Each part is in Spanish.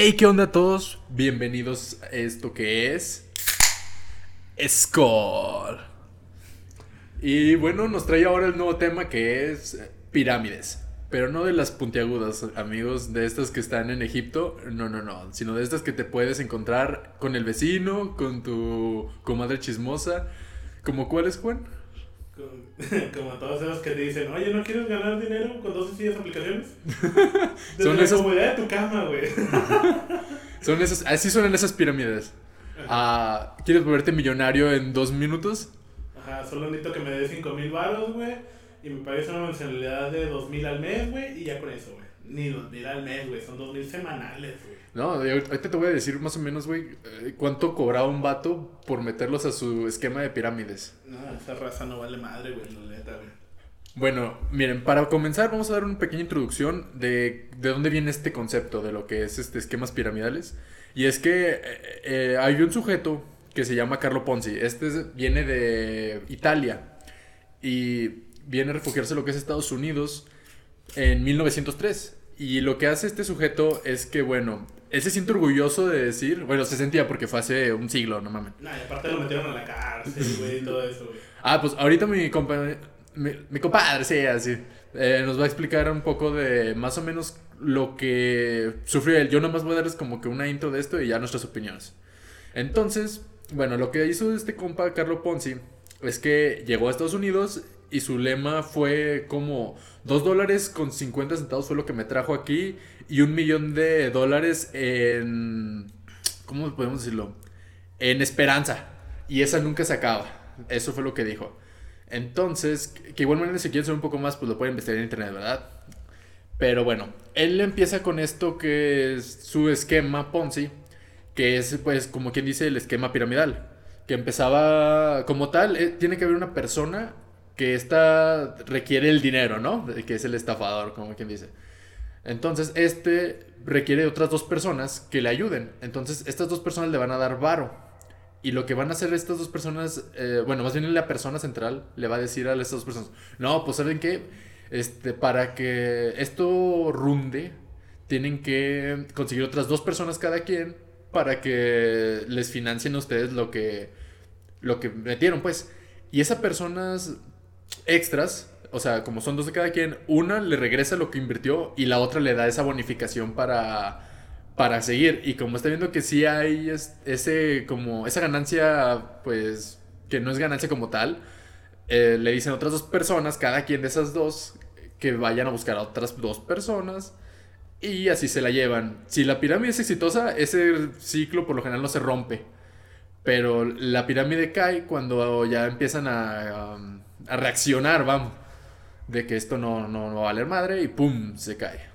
Hey, ¿qué onda a todos? Bienvenidos a esto que es Skull. Y bueno, nos trae ahora el nuevo tema que es pirámides. Pero no de las puntiagudas, amigos, de estas que están en Egipto. No, no, no. Sino de estas que te puedes encontrar con el vecino, con tu comadre chismosa. ¿Como cuáles, Juan? Como todos esos que te dicen, oye, ¿no quieres ganar dinero con dos sencillas aplicaciones? Desde Son la esos- comodidad de tu cama, güey. Son esas, así son esas pirámides. Ah, ¿Quieres volverte millonario en dos minutos? Ajá, solo necesito que me des 5 mil baros, güey. Y me pagues una mensualidad de 2 mil al mes, güey. Y ya con eso, güey. Ni 2 mil al mes, güey. Son 2 mil semanales, güey. No, ahorita te voy a decir más o menos, güey, eh, cuánto cobraba un vato por meterlos a su esquema de pirámides. No, esa raza no vale madre, güey. La neta, güey. Bueno, miren, para comenzar vamos a dar una pequeña introducción de, de dónde viene este concepto de lo que es este esquemas piramidales. Y es que eh, eh, hay un sujeto que se llama Carlo Ponzi. Este es- viene de Italia y viene a refugiarse en lo que es Estados Unidos en 1903. Y lo que hace este sujeto es que, bueno, él se siente orgulloso de decir, bueno, se sentía porque fue hace un siglo, no mames. Nah, y aparte lo metieron a la cárcel, güey, y todo eso, güey. Ah, pues ahorita mi, compa- mi, mi compadre, sí, así, eh, nos va a explicar un poco de más o menos lo que sufrió él. Yo nomás voy a darles como que una intro de esto y ya nuestras opiniones. Entonces, bueno, lo que hizo este compa Carlo Ponzi es que llegó a Estados Unidos y su lema fue como 2 dólares con 50 centavos fue lo que me trajo aquí y un millón de dólares en... ¿Cómo podemos decirlo? En esperanza. Y esa nunca se acaba. Eso fue lo que dijo. Entonces, que igual manera si quieren saber un poco más, pues lo pueden investigar en internet, ¿verdad? Pero bueno, él empieza con esto que es su esquema Ponzi, que es pues como quien dice el esquema piramidal, que empezaba como tal, eh, tiene que haber una persona que esta requiere el dinero, ¿no? Que es el estafador, como quien dice. Entonces, este requiere de otras dos personas que le ayuden. Entonces, estas dos personas le van a dar varo. Y lo que van a hacer estas dos personas, eh, bueno, más bien la persona central le va a decir a estas dos personas, no, pues saben qué, este, para que esto runde, tienen que conseguir otras dos personas cada quien para que les financien a ustedes lo que, lo que metieron, pues. Y esas personas extras, o sea, como son dos de cada quien, una le regresa lo que invirtió y la otra le da esa bonificación para para seguir. Y como está viendo que sí hay es- ese como esa ganancia pues que no es ganancia como tal eh, le dicen otras dos personas cada quien de esas dos que vayan a buscar a otras dos personas y así se la llevan. Si la pirámide es exitosa ese ciclo por lo general no se rompe pero la pirámide cae cuando ya empiezan a, um, a reaccionar vamos de que esto no, no, no va a valer madre y pum se cae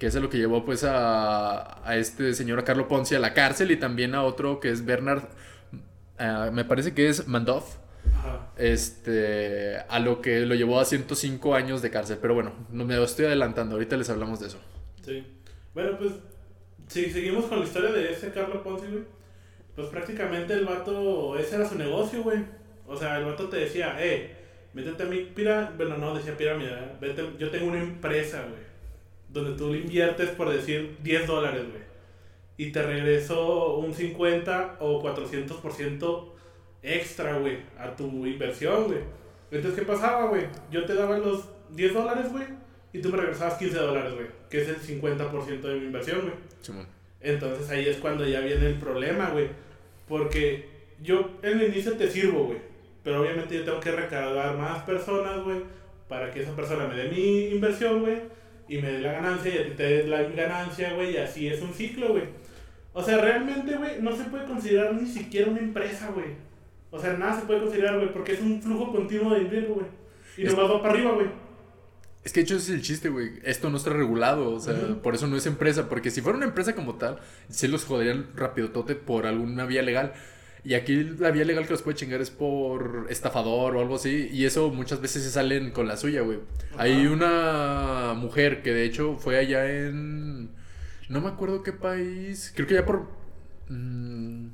que es lo que llevó pues a, a este señor a Carlo Ponzi a la cárcel y también a otro que es Bernard, ah, me parece que es Mandoff, Ajá. este, a lo que lo llevó a 105 años de cárcel. Pero bueno, no me lo estoy adelantando, ahorita les hablamos de eso. Sí. Bueno, pues, si seguimos con la historia de ese Carlos Ponzi, güey, pues prácticamente el vato, ese era su negocio, güey. O sea, el vato te decía, eh, métete a mi pirámide, bueno, no, decía pirámide, ¿verdad? Vete, yo tengo una empresa, güey, donde tú le inviertes, por decir, 10 dólares, güey. Y te regreso un 50 o 400% extra, güey, a tu inversión, güey. Entonces, ¿qué pasaba, güey? Yo te daba los 10 dólares, güey, y tú me regresabas 15 dólares, güey, que es el 50% de mi inversión, güey. Entonces ahí es cuando ya viene el problema, güey. Porque yo en el inicio te sirvo, güey. Pero obviamente yo tengo que recargar más personas, güey. Para que esa persona me dé mi inversión, güey. Y me dé la ganancia y a ti te des la ganancia, güey. Y así es un ciclo, güey. O sea, realmente, güey, no se puede considerar ni siquiera una empresa, güey. O sea, nada se puede considerar, güey. Porque es un flujo continuo de dinero, güey. Y Es- nomás va para arriba, güey. Es que de hecho ese es el chiste, güey. Esto no está regulado, o sea, por eso no es empresa. Porque si fuera una empresa como tal, se los joderían rapidotote por alguna vía legal. Y aquí la vía legal que los puede chingar es por estafador o algo así. Y eso muchas veces se salen con la suya, güey. Hay una mujer que de hecho fue allá en... No me acuerdo qué país. Creo que ya por... mm,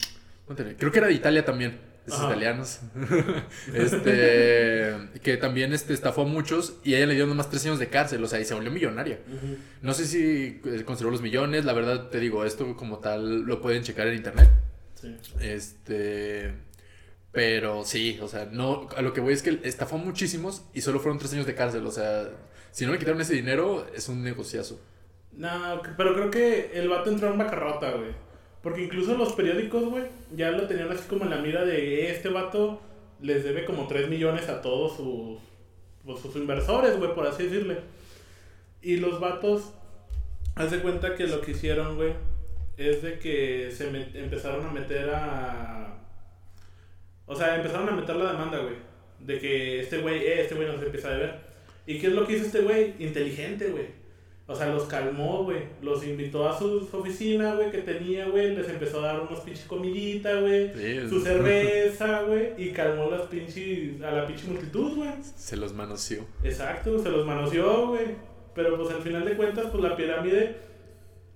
creo que era de Italia también. esos Ajá. italianos, este, que también este, estafó a muchos y a ella le dieron nomás tres años de cárcel, o sea, y se volvió millonaria. No sé si eh, consideró los millones, la verdad te digo, esto como tal lo pueden checar en internet. Sí. Este, pero sí, o sea, no, a lo que voy es que estafó a muchísimos y solo fueron tres años de cárcel, o sea, si no le quitaron ese dinero, es un negociazo. No, pero creo que el vato entró en bancarrota, güey. Porque incluso los periódicos, güey, ya lo tenían así como en la mira de "Eh, este vato les debe como 3 millones a todos sus, pues, sus inversores, güey, por así decirle. Y los vatos, haz de cuenta que lo que hicieron, güey, es de que se empezaron a meter a... O sea, empezaron a meter la demanda, güey. De que este güey, eh, este güey nos empieza a deber. ¿Y qué es lo que hizo este güey? Inteligente, güey. O sea, los calmó, güey. Los invitó a su, su oficina, güey, que tenía, güey. Les empezó a dar unos pinches comidita, güey. Sí, Su cerveza, güey. Y calmó las pinches, a la pinche multitud, güey. Se los manoseó. Exacto, se los manoseó, güey. Pero pues al final de cuentas, pues la pirámide,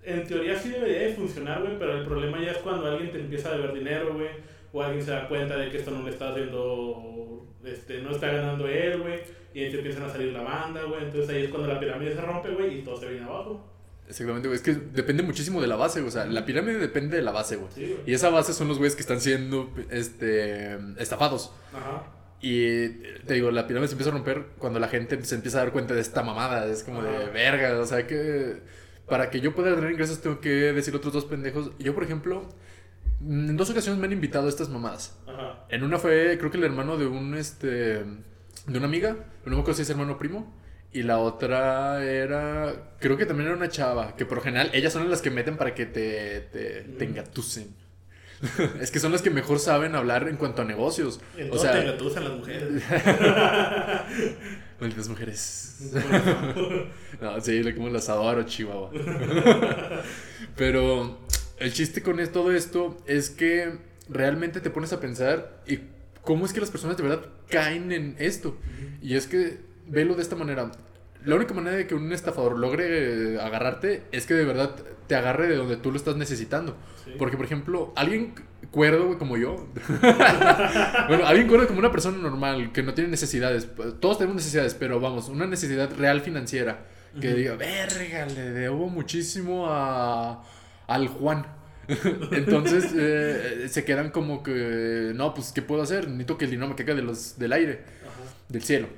en teoría sí debería de funcionar, güey. Pero el problema ya es cuando alguien te empieza a deber dinero, güey. O alguien se da cuenta de que esto no le está haciendo, este, no está ganando él, güey. Y ahí te empiezan a salir la banda, güey. Entonces ahí es cuando la pirámide se rompe, güey, y todo se viene abajo. Exactamente, güey. Es que depende muchísimo de la base, güey. O sea, la pirámide depende de la base, güey. Sí, güey. Y esa base son los güeyes que están siendo este, estafados. Ajá. Y te digo, la pirámide se empieza a romper cuando la gente se empieza a dar cuenta de esta mamada. Es como de verga. O sea, que para que yo pueda tener ingresos tengo que decir otros dos pendejos. Yo, por ejemplo, en dos ocasiones me han invitado a estas mamadas. Ajá. En una fue, creo que el hermano de un, este, de una amiga, no me acuerdo si es hermano o primo. Y la otra era, creo que también era una chava, que por lo general ellas son las que meten para que te, te, te Mm. engatusen. es que son las que mejor saben hablar en cuanto a negocios. En o sea, te engatusan las mujeres. malditas mujeres. No, sí, le como las adoro, Chihuahua. Pero el chiste con todo esto es que realmente te pones a pensar y cómo es que las personas de verdad caen en esto. Y es que velo de esta manera. La única manera de que un estafador logre agarrarte es que de verdad te agarre de donde tú lo estás necesitando. Sí. Porque, por ejemplo, alguien cuerdo güey, como yo, bueno, alguien cuerdo como una persona normal que no tiene necesidades, todos tenemos necesidades, pero vamos, una necesidad real financiera que diga, verga, le debo muchísimo a, al Juan. Entonces eh, se quedan como que, no, pues, ¿qué puedo hacer? Necesito que el dinero me caiga de los, del aire Ajá. del cielo.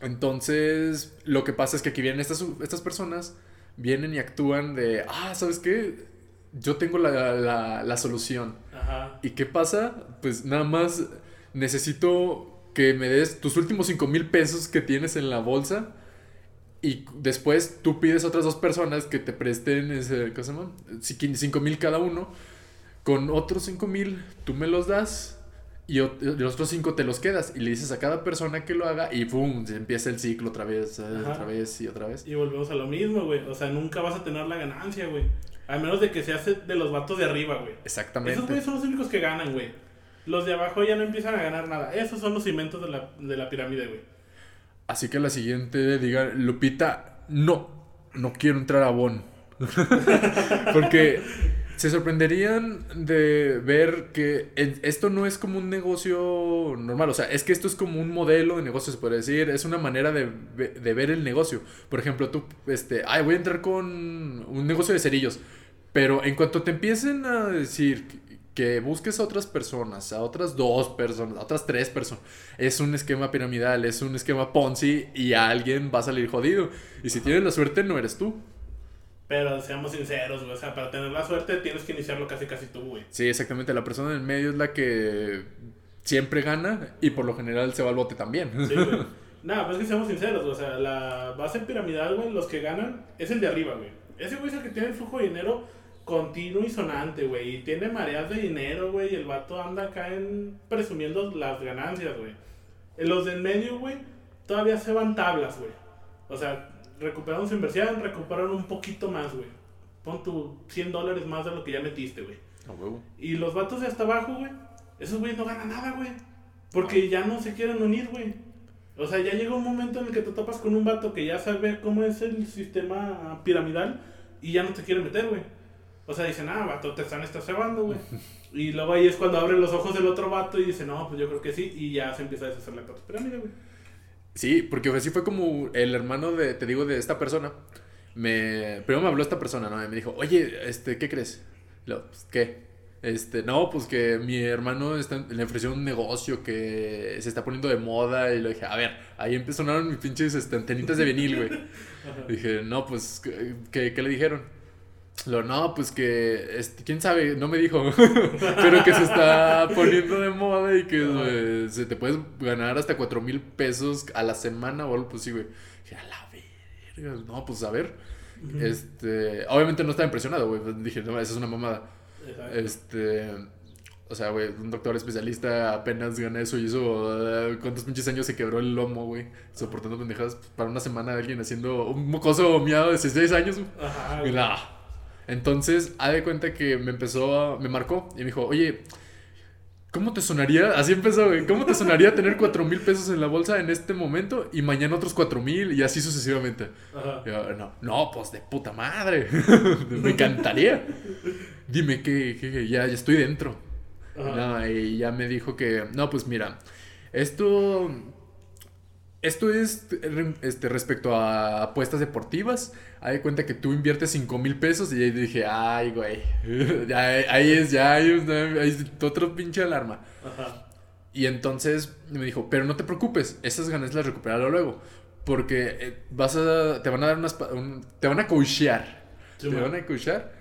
Entonces, lo que pasa es que aquí vienen estas, estas personas, vienen y actúan de, ah, ¿sabes qué? Yo tengo la, la, la solución. Ajá. ¿Y qué pasa? Pues nada más necesito que me des tus últimos 5 mil pesos que tienes en la bolsa. Y después tú pides a otras dos personas que te presten ese, ¿cómo se llama? 5 mil cada uno. Con otros 5 mil tú me los das y los otros 5 te los quedas. Y le dices a cada persona que lo haga y ¡pum! Se empieza el ciclo otra vez, eh, Ajá. otra vez y otra vez. Y volvemos a lo mismo, güey. O sea, nunca vas a tener la ganancia, güey. A menos de que se hace de los vatos de arriba, güey. Exactamente. Esos güeyes son los únicos que ganan, güey. Los de abajo ya no empiezan a ganar nada. Esos son los cimientos de la, de la pirámide, güey. Así que la siguiente diga, Lupita, no, no quiero entrar a Bon. Porque se sorprenderían de ver que esto no es como un negocio normal. O sea, es que esto es como un modelo de negocio, se puede decir. Es una manera de, de ver el negocio. Por ejemplo, tú, este, ay, voy a entrar con un negocio de cerillos. Pero en cuanto te empiecen a decir que busques a otras personas, a otras dos personas, a otras tres personas, es un esquema piramidal, es un esquema Ponzi y alguien va a salir jodido. Y si tienes la suerte, no eres tú. Pero seamos sinceros, güey. O sea, para tener la suerte tienes que iniciarlo casi casi tú, güey. Sí, exactamente. La persona en el medio es la que siempre gana y por lo general se va al bote también. Sí, güey. Nada, pues es que seamos sinceros, güey. O sea, la base piramidal, güey, los que ganan es el de arriba, güey. Ese güey es el que tiene el flujo de dinero continuo y sonante, güey. Y tiene mareas de dinero, güey. Y el vato anda acá en presumiendo las ganancias, güey. Los del medio, güey, todavía se van tablas, güey. O sea, recuperaron su inversión, recuperaron un poquito más, güey. Pon tu 100 dólares más de lo que ya metiste, güey. Y los vatos de hasta abajo, güey, esos güeyes no ganan nada, güey. Porque ya no se quieren unir, güey. O sea, ya llega un momento en el que te topas con un vato que ya sabe cómo es el sistema piramidal y ya no te quiere meter, güey. O sea, dicen, ah, vato, te están estafando, güey. Y luego ahí es cuando abren los ojos del otro vato y dice, no, pues yo creo que sí. Y ya se empieza a deshacer la pirámide, güey. Sí, porque así fue como el hermano de, te digo, de esta persona. Me, primero me habló esta persona, ¿no? Y me dijo, oye, este, ¿qué crees? Lo, pues, ¿qué? Este, no, pues que mi hermano está, le ofreció un negocio que se está poniendo de moda y le dije, a ver, ahí empezaron mis pinches este, antenitas de vinil, güey. Dije, no, pues, ¿qué, qué le dijeron? Lo, no, pues que, este, quién sabe, no me dijo, pero que se está poniendo de moda y que se te puedes ganar hasta cuatro mil pesos a la semana o algo, pues sí, güey. Dije, a la verga, no, pues a ver. Este, obviamente no estaba impresionado, güey. Dije, no, esa es una mamada. Este, o sea, güey, un doctor especialista apenas gana eso y eso, uh, ¿cuántos pinches años se quebró el lomo, güey? Soportando pendejadas para una semana de alguien haciendo un mocoso miado de 16 años, Ajá. Entonces, ha de cuenta que me empezó, me marcó y me dijo, oye, ¿cómo te sonaría? Así empezó, güey, ¿cómo te sonaría tener 4 mil pesos en la bolsa en este momento y mañana otros 4 mil y así sucesivamente? Ajá. no, no, pues de puta madre, me encantaría. Dime que, ya, ya estoy dentro. No, y ya me dijo que, no, pues mira, esto esto es este, respecto a apuestas deportivas. Hay de cuenta que tú inviertes 5 mil pesos y ahí dije, ay, güey. ahí es, ya hay, otro pinche alarma. Y entonces me dijo, pero no te preocupes, esas ganas las recuperaré luego. Porque eh, vas a, te van a dar unas, te van a coachear. te van a coachear.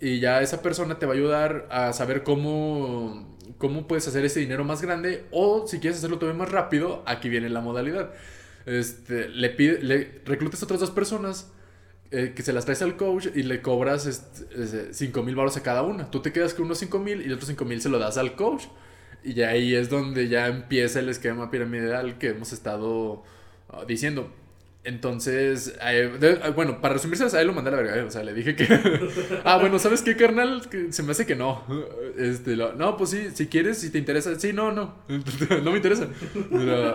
Y ya esa persona te va a ayudar a saber cómo cómo puedes hacer ese dinero más grande o si quieres hacerlo todavía más rápido, aquí viene la modalidad. Este, le, pide, reclutas a otras dos personas eh, que se las traes al coach y le cobras este, 5 mil baros a cada una. Tú te quedas con unos 5 mil y los otros 5 mil se lo das al coach. Y ahí es donde ya empieza el esquema piramidal que hemos estado ah, diciendo. Entonces, eh, bueno, para resumirse, a él lo mandé a la verga. Eh, o sea, le dije que. ah, bueno, ¿sabes qué, carnal? Se me hace que no. Este, no, pues sí, si quieres, si te interesa. Sí, no, no. no me interesa.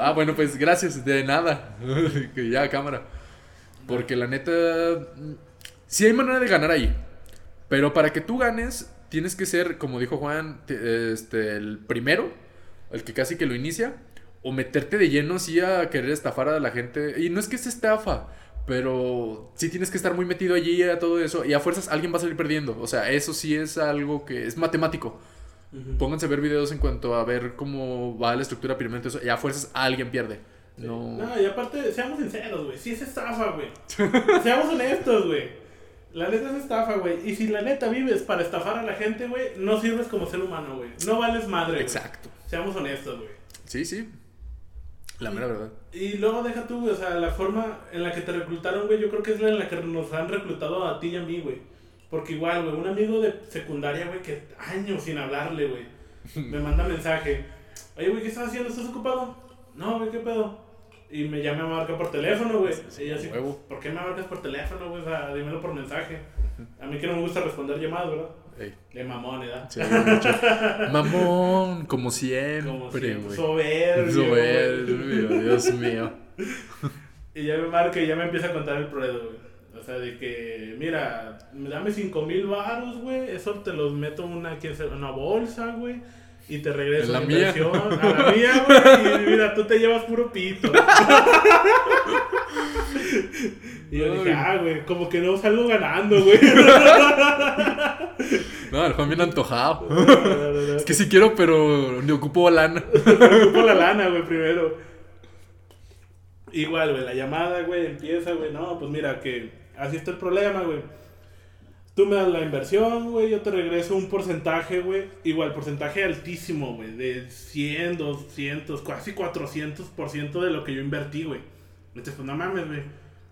ah, bueno, pues gracias, de nada. ya, cámara. Porque la neta. Sí hay manera de ganar ahí. Pero para que tú ganes, tienes que ser, como dijo Juan, este, el primero, el que casi que lo inicia o meterte de lleno así a querer estafar a la gente. Y no es que se estafa, pero sí tienes que estar muy metido allí a todo eso. Y a fuerzas alguien va a salir perdiendo. O sea, eso sí es algo que es matemático. Pónganse a ver videos en cuanto a ver cómo va la estructura piramidal. Y a fuerzas alguien pierde. No. no, y aparte, seamos sinceros, güey. Sí es estafa, güey. seamos honestos, güey. La neta es estafa, güey. Y si la neta vives para estafar a la gente, güey, no sirves como ser humano, güey. No vales madre. Exacto. Seamos honestos, güey. Sí, sí. La mera verdad. Y luego deja tú, o sea, la forma en la que te reclutaron, güey, yo creo que es la en la que nos han reclutado a ti y a mí, güey. Porque igual, güey, un amigo de secundaria, güey, que años sin hablarle, güey, me manda mensaje. Oye, güey, ¿qué estás haciendo? ¿Estás ocupado? No, güey, ¿qué pedo? Y me llama a marca por teléfono, güey. Y yo así, ¿por qué me marcas por teléfono, güey? O sea, dímelo por mensaje. A mí que no me gusta responder llamadas, ¿verdad? De mamón, ¿verdad? Sí, mamón, como siempre, güey. Soberbio. Soberbio, Dios mío. y ya me marca y ya me empieza a contar el pruebo, güey. O sea, de que, mira, dame 5 mil baros, güey. Eso te los meto en una, una bolsa, güey. Y te regreso la, inversión a la mía, güey. Y mira, tú te llevas puro pito. y yo dije, ah, güey, como que no salgo ganando, güey. No, el Juan bien antojado. es que sí quiero, pero ni ocupo lana. ocupo la lana, güey, primero. Igual, güey, la llamada, güey, empieza, güey. No, pues mira, que así está el problema, güey. Tú me das la inversión, güey, yo te regreso un porcentaje, güey. Igual, porcentaje altísimo, güey. De 100, 200, casi 400% de lo que yo invertí, güey. Entonces, pues no mames, güey.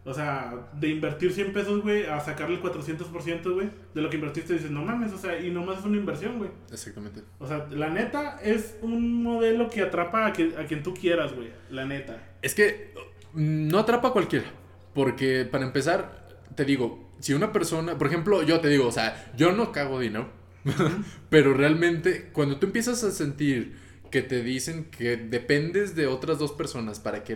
O sea, de invertir 100 pesos, güey, a sacarle el 400%, güey, de lo que invertiste, dices, no mames, o sea, y nomás es una inversión, güey. Exactamente. O sea, la neta es un modelo que atrapa a, a quien tú quieras, güey, la neta. Es que mm, no atrapa a cualquiera, porque para empezar, te digo, si una persona, por ejemplo, yo te digo, o sea, yo no cago dinero, pero realmente cuando tú empiezas a sentir que te dicen que dependes de otras dos personas para que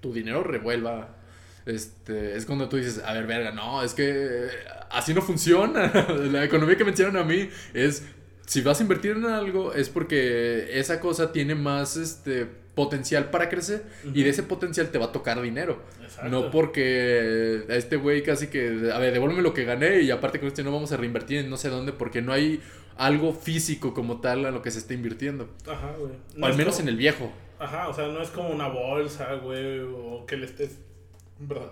tu dinero revuelva este, es cuando tú dices, a ver, verga, no, es que así no funciona. La economía que me enseñaron a mí es, si vas a invertir en algo, es porque esa cosa tiene más, este, potencial para crecer y de ese potencial te va a tocar dinero. No porque a este güey casi que, a ver, devuélveme lo que gané y aparte con esto no vamos a reinvertir en no sé dónde porque no hay algo físico como tal a lo que se está invirtiendo. Ajá, güey. o al menos en el viejo. Ajá, o sea, no es como una bolsa, güey, o que le estés,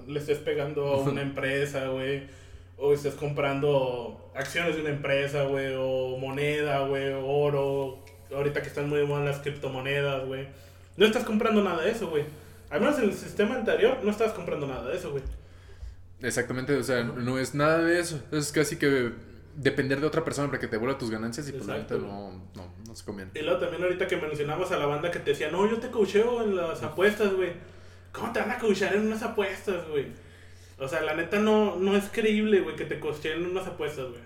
le estés pegando a una empresa, güey, o estés comprando acciones de una empresa, güey, o moneda, güey, oro, ahorita que están muy moda las criptomonedas, güey. No estás comprando nada de eso, güey. Al menos en el sistema anterior no estás comprando nada de eso, güey. Exactamente, o sea, no es nada de eso. Es casi que depender de otra persona para que te devuelva tus ganancias y pues la no, no, no se conviene. Y luego también ahorita que mencionabas a la banda que te decía, no, yo te coacheo en las apuestas, güey. ¿Cómo te van a coachear en unas apuestas, güey? O sea, la neta no, no es creíble, güey, que te coacheen en unas apuestas, güey.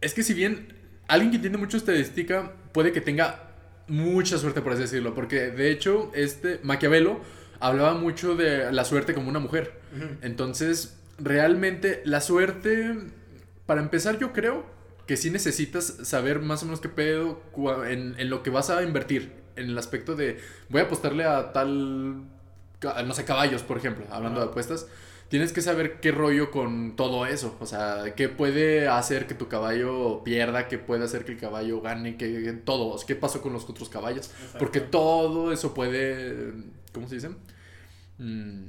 Es que si bien alguien que entiende mucho estadística puede que tenga mucha suerte, por así decirlo, porque de hecho, este Maquiavelo hablaba mucho de la suerte como una mujer. Entonces, realmente la suerte para empezar, yo creo que sí necesitas saber más o menos qué pedo en, lo que vas a invertir. En el aspecto de, voy a apostarle a tal, no sé, caballos, por ejemplo, hablando de apuestas. Tienes que saber qué rollo con todo eso. O sea, qué puede hacer que tu caballo pierda, qué puede hacer que el caballo gane, qué, todo. ¿Qué pasó con los otros caballos? Porque todo eso puede, ¿cómo se dice? Mm,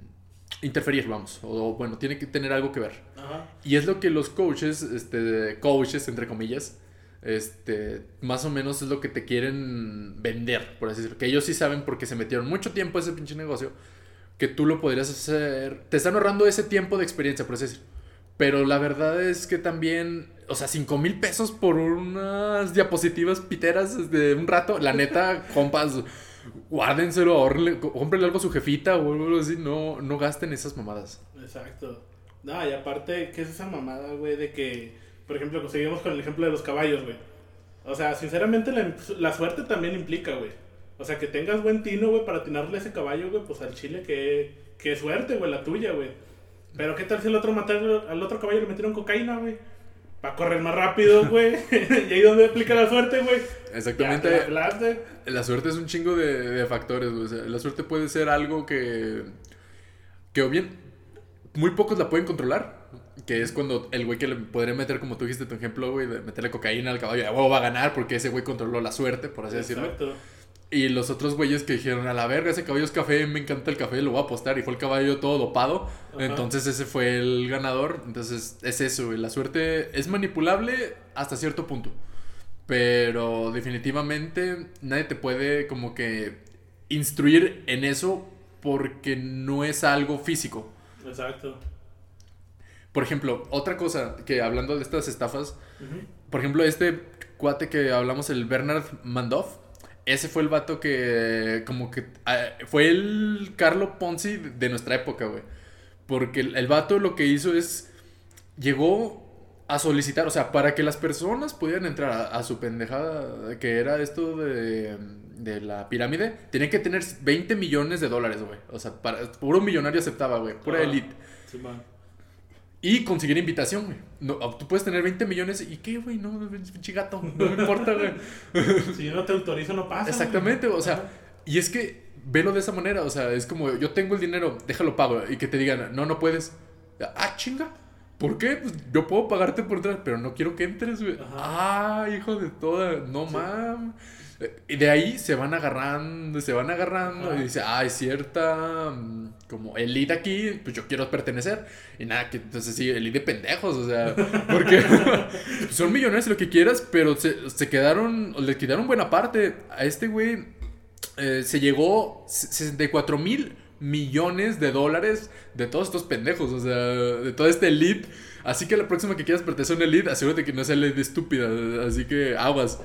interferir, vamos. O bueno, tiene que tener algo que ver. Y es lo que los coaches, este, coaches, entre comillas, este, más o menos es lo que te quieren vender, por así decirlo. Que ellos sí saben porque se metieron mucho tiempo a ese pinche negocio, que tú lo podrías hacer. Te están ahorrando ese tiempo de experiencia, por así decirlo. Pero la verdad es que también, o sea, 5 mil pesos por unas diapositivas piteras de un rato, la neta, compas guárdenselo, ahorrenle, cómprenle algo a su jefita o algo así, no, no gasten esas mamadas. Exacto. No, y aparte, ¿qué es esa mamada, güey? De que, por ejemplo, seguimos con el ejemplo de los caballos, güey. O sea, sinceramente, la, suerte también implica, güey. O sea, que tengas buen tino, güey, para atinarle ese caballo, güey, pues al chile, que, que suerte, güey, la tuya, güey. Pero ¿qué tal si el otro matar, al otro caballo le metieron cocaína, güey? Para correr más rápido, güey. y ahí donde aplica la suerte, güey. Exactamente. La suerte es un chingo de, factores, güey. la suerte puede ser algo que. Que o bien. Muy pocos la pueden controlar. Que es cuando el güey que le podría meter, como tú dijiste tu ejemplo, güey, de meterle cocaína al caballo, de va a ganar porque ese güey controló la suerte, por así Exacto. decirlo. Y los otros güeyes que dijeron, a la verga, ese caballo es café, me encanta el café, lo voy a apostar. Y fue el caballo todo dopado. Entonces ese fue el ganador. Entonces es eso, güey. La suerte es manipulable hasta cierto punto. Pero definitivamente nadie te puede como que instruir en eso porque no es algo físico. Exacto. Por ejemplo, otra cosa que hablando de estas estafas, por ejemplo, este cuate que hablamos, el Bernard Mandoff, ese fue el vato que, como que, ah, fue el Carlo Ponzi de nuestra época, güey. Porque el, vato lo que hizo es, llegó a solicitar, o sea, para que las personas pudieran entrar a, su pendejada, que era esto de, de la pirámide, tenían que tener 20 millones de dólares, güey. O sea, para, puro millonario aceptaba, güey, pura elite. Sí, y conseguir invitación, güey. No, tú puedes tener 20 millones y ¿qué, güey? No, pinche gato. No me importa, güey. si yo no te autorizo, no pasa. Exactamente, o sea, y es que velo de esa manera, o sea, es como yo tengo el dinero, déjalo pago y que te digan, no, no puedes. Ah, chinga. ¿Por qué? Pues yo puedo pagarte por entrar, pero no quiero que entres, güey. Ah, hijo de toda. No mames. Y de ahí se van agarrando, se van agarrando. Y dice, ah, hay cierta mm, como elite aquí, pues yo quiero pertenecer. Y nada, que entonces sí, elite de pendejos, o sea, porque son millonarios lo que quieras, pero se, se quedaron, le quitaron buena parte. A este güey eh, se llegó 64 mil millones de dólares de todos estos pendejos, o sea, de toda esta elite. Así que la próxima que quieras pertenecer a una elite, asegúrate que no sea elite estúpida. Así que aguas.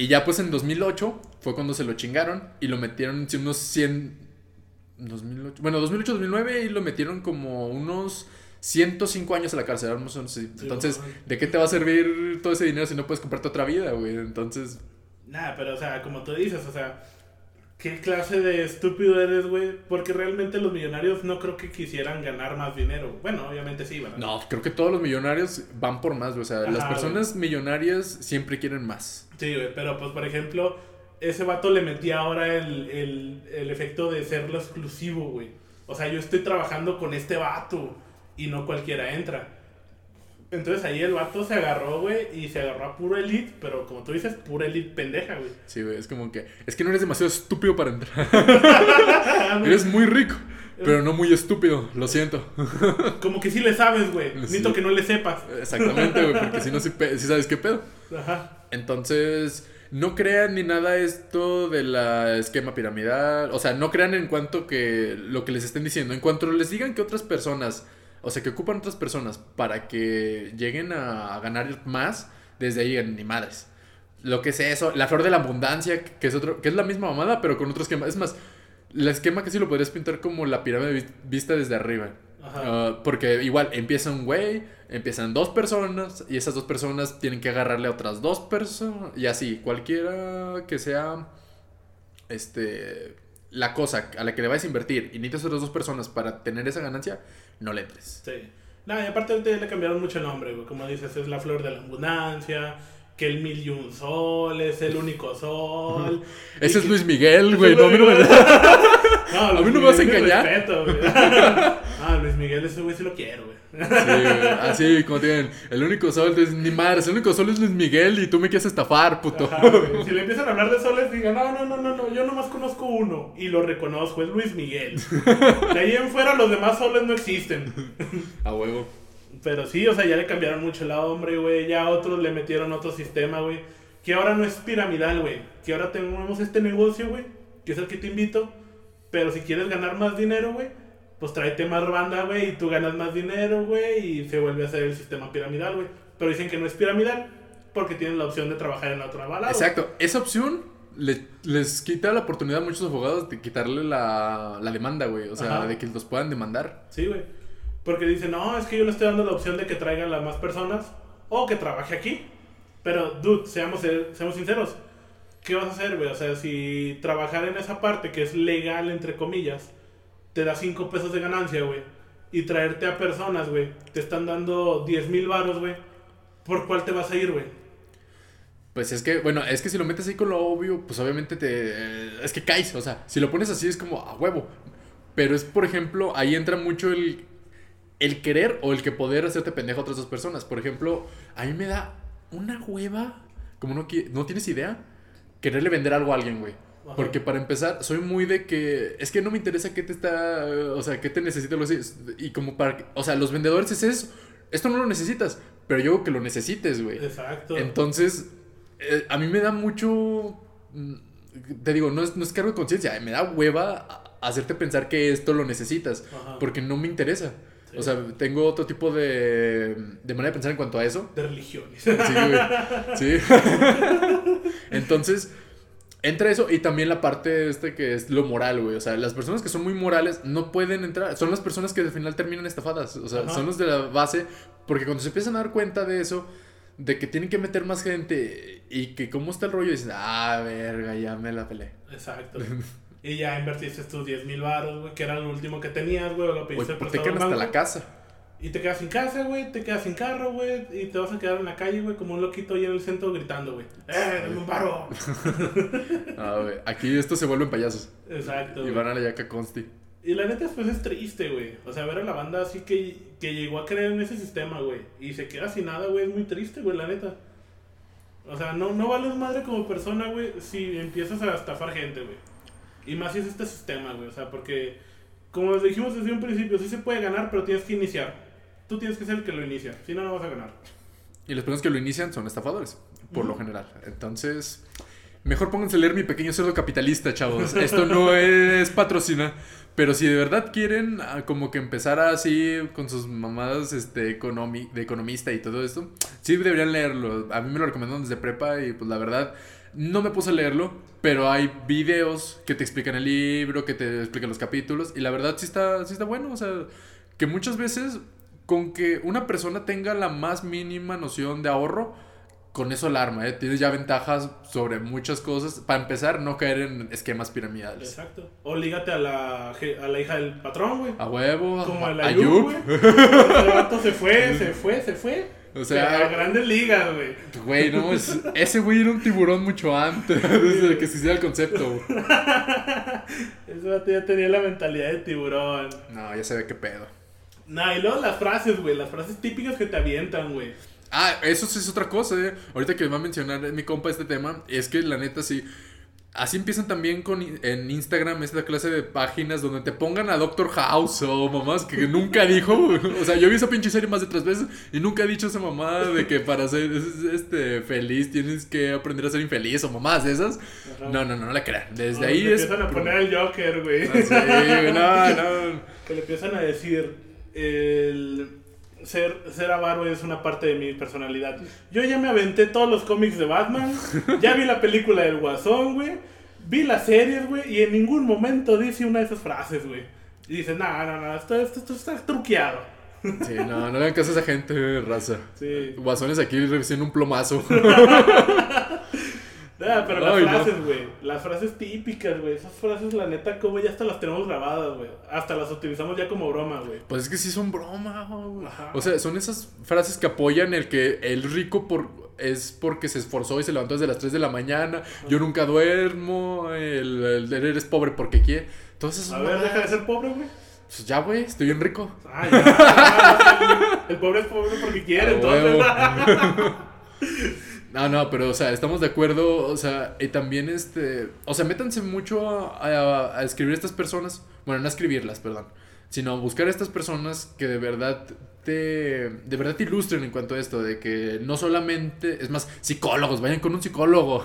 Y ya pues en 2008 fue cuando se lo chingaron y lo metieron unos 100... 2008, bueno, 2008, 2009 y lo metieron como unos 105 años a la cárcel. Entonces, ¿de qué te va a servir todo ese dinero si no puedes comprarte otra vida, güey? Entonces... Nada, pero o sea, como tú dices, o sea, ¿Qué clase de estúpido eres, güey? Porque realmente los millonarios no creo que quisieran ganar más dinero. Bueno, obviamente sí, ¿verdad? No, creo que todos los millonarios van por más, güey. O sea, las personas millonarias siempre quieren más. Sí, güey, pero pues por ejemplo, ese vato le metía ahora el, el, el efecto de serlo exclusivo, güey. O sea, yo estoy trabajando con este vato y no cualquiera entra. Entonces ahí el vato se agarró, güey, y se agarró a puro elite, pero como tú dices, pura elite pendeja, güey. Sí, güey, es como que. Es que no eres demasiado estúpido para entrar. eres muy rico, pero no muy estúpido, lo siento. Como que sí le sabes, güey. Sí. Necesito que no le sepas. Exactamente, güey, porque si no, sí, sí sabes qué pedo. Ajá. Entonces, no crean ni nada esto de la esquema piramidal. O sea, no crean en cuanto que lo que les estén diciendo. En cuanto les digan que otras personas, o sea, que ocupan otras personas para que lleguen a ganar más, desde ahí digan, ni madres. Lo que es eso, la flor de la abundancia, que es otro, que es la misma mamada, pero con otro esquema. Es más, el esquema que sí lo podrías pintar como la pirámide vi- vista desde arriba. Ah, porque igual empieza un güey, empiezan dos personas y esas dos personas tienen que agarrarle a otras dos personas y así, cualquiera que sea este la cosa a la que le vayas a invertir y necesitas otras dos personas para tener esa ganancia, no le entres. Sí. Nada, y aparte ahorita ya le cambiaron mucho el nombre, güey. Como dices, es la flor de la abundancia, que el mil y un sol, es el único sol. Ese es que- Luis Miguel, güey, no, a mí no me- No, A mí no me vas a engañar. respeto, güey. ah, Luis Miguel, ese güey sí lo quiero, güey. Sí, así como tienen, el único sol, entonces, ni madre, el único sol es Luis Miguel y tú me quieres estafar, puto. Ajá. Si le empiezan a hablar de soles, digan, no, no, no, no, no, yo nomás conozco uno y lo reconozco, es Luis Miguel. De ahí en fuera los demás soles no existen. A huevo. Pero sí, o sea, ya le cambiaron mucho el hombre, güey. Ya otros le metieron otro sistema, güey. Que ahora no es piramidal, güey. Que ahora tenemos este negocio, güey. Que es el que te invito. Pero si quieres ganar más dinero, güey, pues tráete más banda, güey. Y tú ganas más dinero, güey. Y se vuelve a hacer el sistema piramidal, güey. Pero dicen que no es piramidal porque tienen la opción de trabajar en la otra bala. Exacto, esa opción le- les quita la oportunidad a muchos abogados de quitarle la, la demanda, güey. O sea, Ajá. de que los puedan demandar. Sí, güey. Porque dicen, no, es que yo le estoy dando la opción de que traigan las más personas o que trabaje aquí. Pero, dude, seamos, seamos sinceros. ¿Qué vas a hacer, güey? O sea, si trabajar en esa parte que es legal, entre comillas, te da 5 pesos de ganancia, güey. Y traerte a personas, güey, te están dando 10 mil baros, güey. ¿Por cuál te vas a ir, güey? Pues es que, bueno, es que si lo metes ahí con lo obvio, pues obviamente te. eh, es que caes. O sea, si lo pones así es como a huevo. Pero es, por ejemplo, ahí entra mucho el. El querer o el que poder hacerte pendejo a otras dos personas. Por ejemplo, a mí me da una hueva. Como no, no tienes idea. Quererle vender algo a alguien, güey. Ajá. Porque para empezar, soy muy de que. Es que no me interesa qué te está. O sea, qué te necesita. Y como para. O sea, los vendedores es eso. Esto no lo necesitas. Pero yo que lo necesites, güey. Exacto. Entonces, eh, a mí me da mucho. mm, Te digo, no es, no es cargo de conciencia, eh, me da hueva hacerte pensar que esto lo necesitas, Ajá. porque no me interesa. Sí. O sea, tengo otro tipo de, de manera de pensar en cuanto a eso. De religiones. Sí, güey. Sí. Entonces, entra eso y también la parte este que es lo moral, güey. O sea, las personas que son muy morales no pueden entrar. Son las personas que al final terminan estafadas. O sea, Ajá. son los de la base. Porque cuando se empiezan a dar cuenta de eso, de que tienen que meter más gente y que cómo está el rollo, dicen, ah, verga, ya me la pelé. Exacto. Y ya invertiste tus 10 mil baros, güey, que era lo último que tenías, güey, lo prestado hasta la casa. Y te quedas sin casa, güey, te quedas sin carro, güey, y te vas a quedar en la calle, güey, como un loquito ahí en el centro gritando, güey. ¡Eh, dame un paro! Ah, güey. Aquí estos se vuelven payasos. Exacto. Y van a la yaca consti. Y la neta, pues es triste, güey. O sea, ver a la banda así que, que llegó a creer en ese sistema, güey. Y se queda sin nada, güey. Es muy triste, güey, la neta. O sea, no, no vales madre como persona, güey, si empiezas a estafar gente, güey. Y más si es este sistema, güey. O sea, porque, como les dijimos desde un principio, sí se puede ganar, pero tienes que iniciar. Tú tienes que ser el que lo inicia. Si no, no vas a ganar. Y las personas que lo inician son estafadores, por lo general. Entonces, mejor pónganse a leer mi pequeño cerdo capitalista, chavos. Esto no es patrocina. Pero si de verdad quieren ah, como que empezar así con sus mamadas este, economi- de economista y todo esto, sí deberían leerlo. A mí me lo recomendaron desde prepa y pues la verdad no me puse a leerlo, pero hay videos que te explican el libro, que te explican los capítulos y la verdad sí está, sí está bueno. O sea, que muchas veces con que una persona tenga la más mínima noción de ahorro, con eso alarma, ¿eh? Tienes ya ventajas sobre muchas cosas. Para empezar, no caer en esquemas piramidales. Exacto. O lígate a la, a la hija del patrón, güey. A huevo, Como a, el a Ayub, güey. Ese vato se fue, se fue, se fue. O a sea, grandes ligas, güey. güey, no, es- ese güey era un tiburón mucho antes de que se hiciera el concepto. güey. Ese vato ya tenía la mentalidad de tiburón. No, ya se ve qué pedo. Nah, y luego las frases, güey. Las frases típicas que te avientan, güey. Ah, eso sí es otra cosa, eh. Ahorita que va a mencionar mi compa este tema, es que la neta sí. Así empiezan también con en Instagram esta clase de páginas donde te pongan a Doctor House o mamás que nunca dijo. O sea, yo vi esa pinche serie más de tres veces y nunca he dicho esa mamada de que para ser este, feliz tienes que aprender a ser infeliz o mamás esas. Ajá. No, no, no, no la crean. Desde No, ahí es. empiezan a poner al Joker, güey. Ah, sí, no, no. Que le empiezan a decir. El. Ser, ser avaro es una parte de mi personalidad. Yo ya me aventé todos los cómics de Batman. Ya vi la película del Guasón, güey. Vi las series, güey. Y en ningún momento dice una de esas frases, güey. Y dice, no, no, no, esto, esto, esto está truqueado. Sí, no, no le hagan caso a esa gente, raza. Sí. Guasones aquí recibiendo un plomazo. Ah, pero las Ay, frases, güey. Las frases típicas, güey. Esas frases, la neta, como ya hasta las tenemos grabadas, güey. Hasta las utilizamos ya como broma, güey. Pues es que sí son broma, güey. O sea, son esas frases que apoyan el que el rico por es porque se esforzó y se levantó desde las 3 de la mañana. Yo nunca duermo. El, el- el eres pobre porque quiere. Todas esas A ver, mamadas. deja de ser pobre, güey. Pues ya, güey, estoy bien rico. Ah, ya, ya, el pobre es pobre porque quiere, A entonces. No, no, pero, o sea, estamos de acuerdo, o sea, y también, este, o sea, métanse mucho a, a- a escribir estas personas, bueno, no a escribirlas, perdón, sino a buscar a estas personas que de verdad te, de verdad te ilustren en cuanto a esto, de que no solamente, es más, psicólogos, vayan con un psicólogo,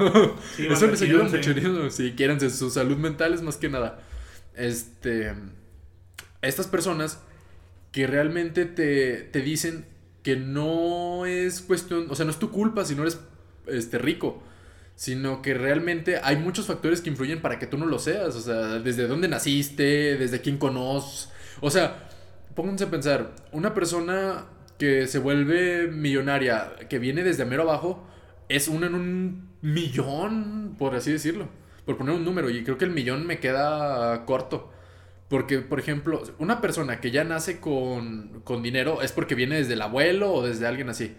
Sí, eso les ayuda mucho, si quieren, su salud mental es más que nada, este, estas personas que realmente te, te dicen que no es cuestión, o sea, no es tu culpa si no eres este, rico, sino que realmente hay muchos factores que influyen para que tú no lo seas, o sea, desde dónde naciste, desde quién conoces, o sea, pónganse a pensar, una persona que se vuelve millonaria, que viene desde mero abajo, es una en un millón, por así decirlo, por poner un número, y creo que el millón me queda corto. Porque, por ejemplo, una persona que ya nace con, con dinero es porque viene desde el abuelo o desde alguien así.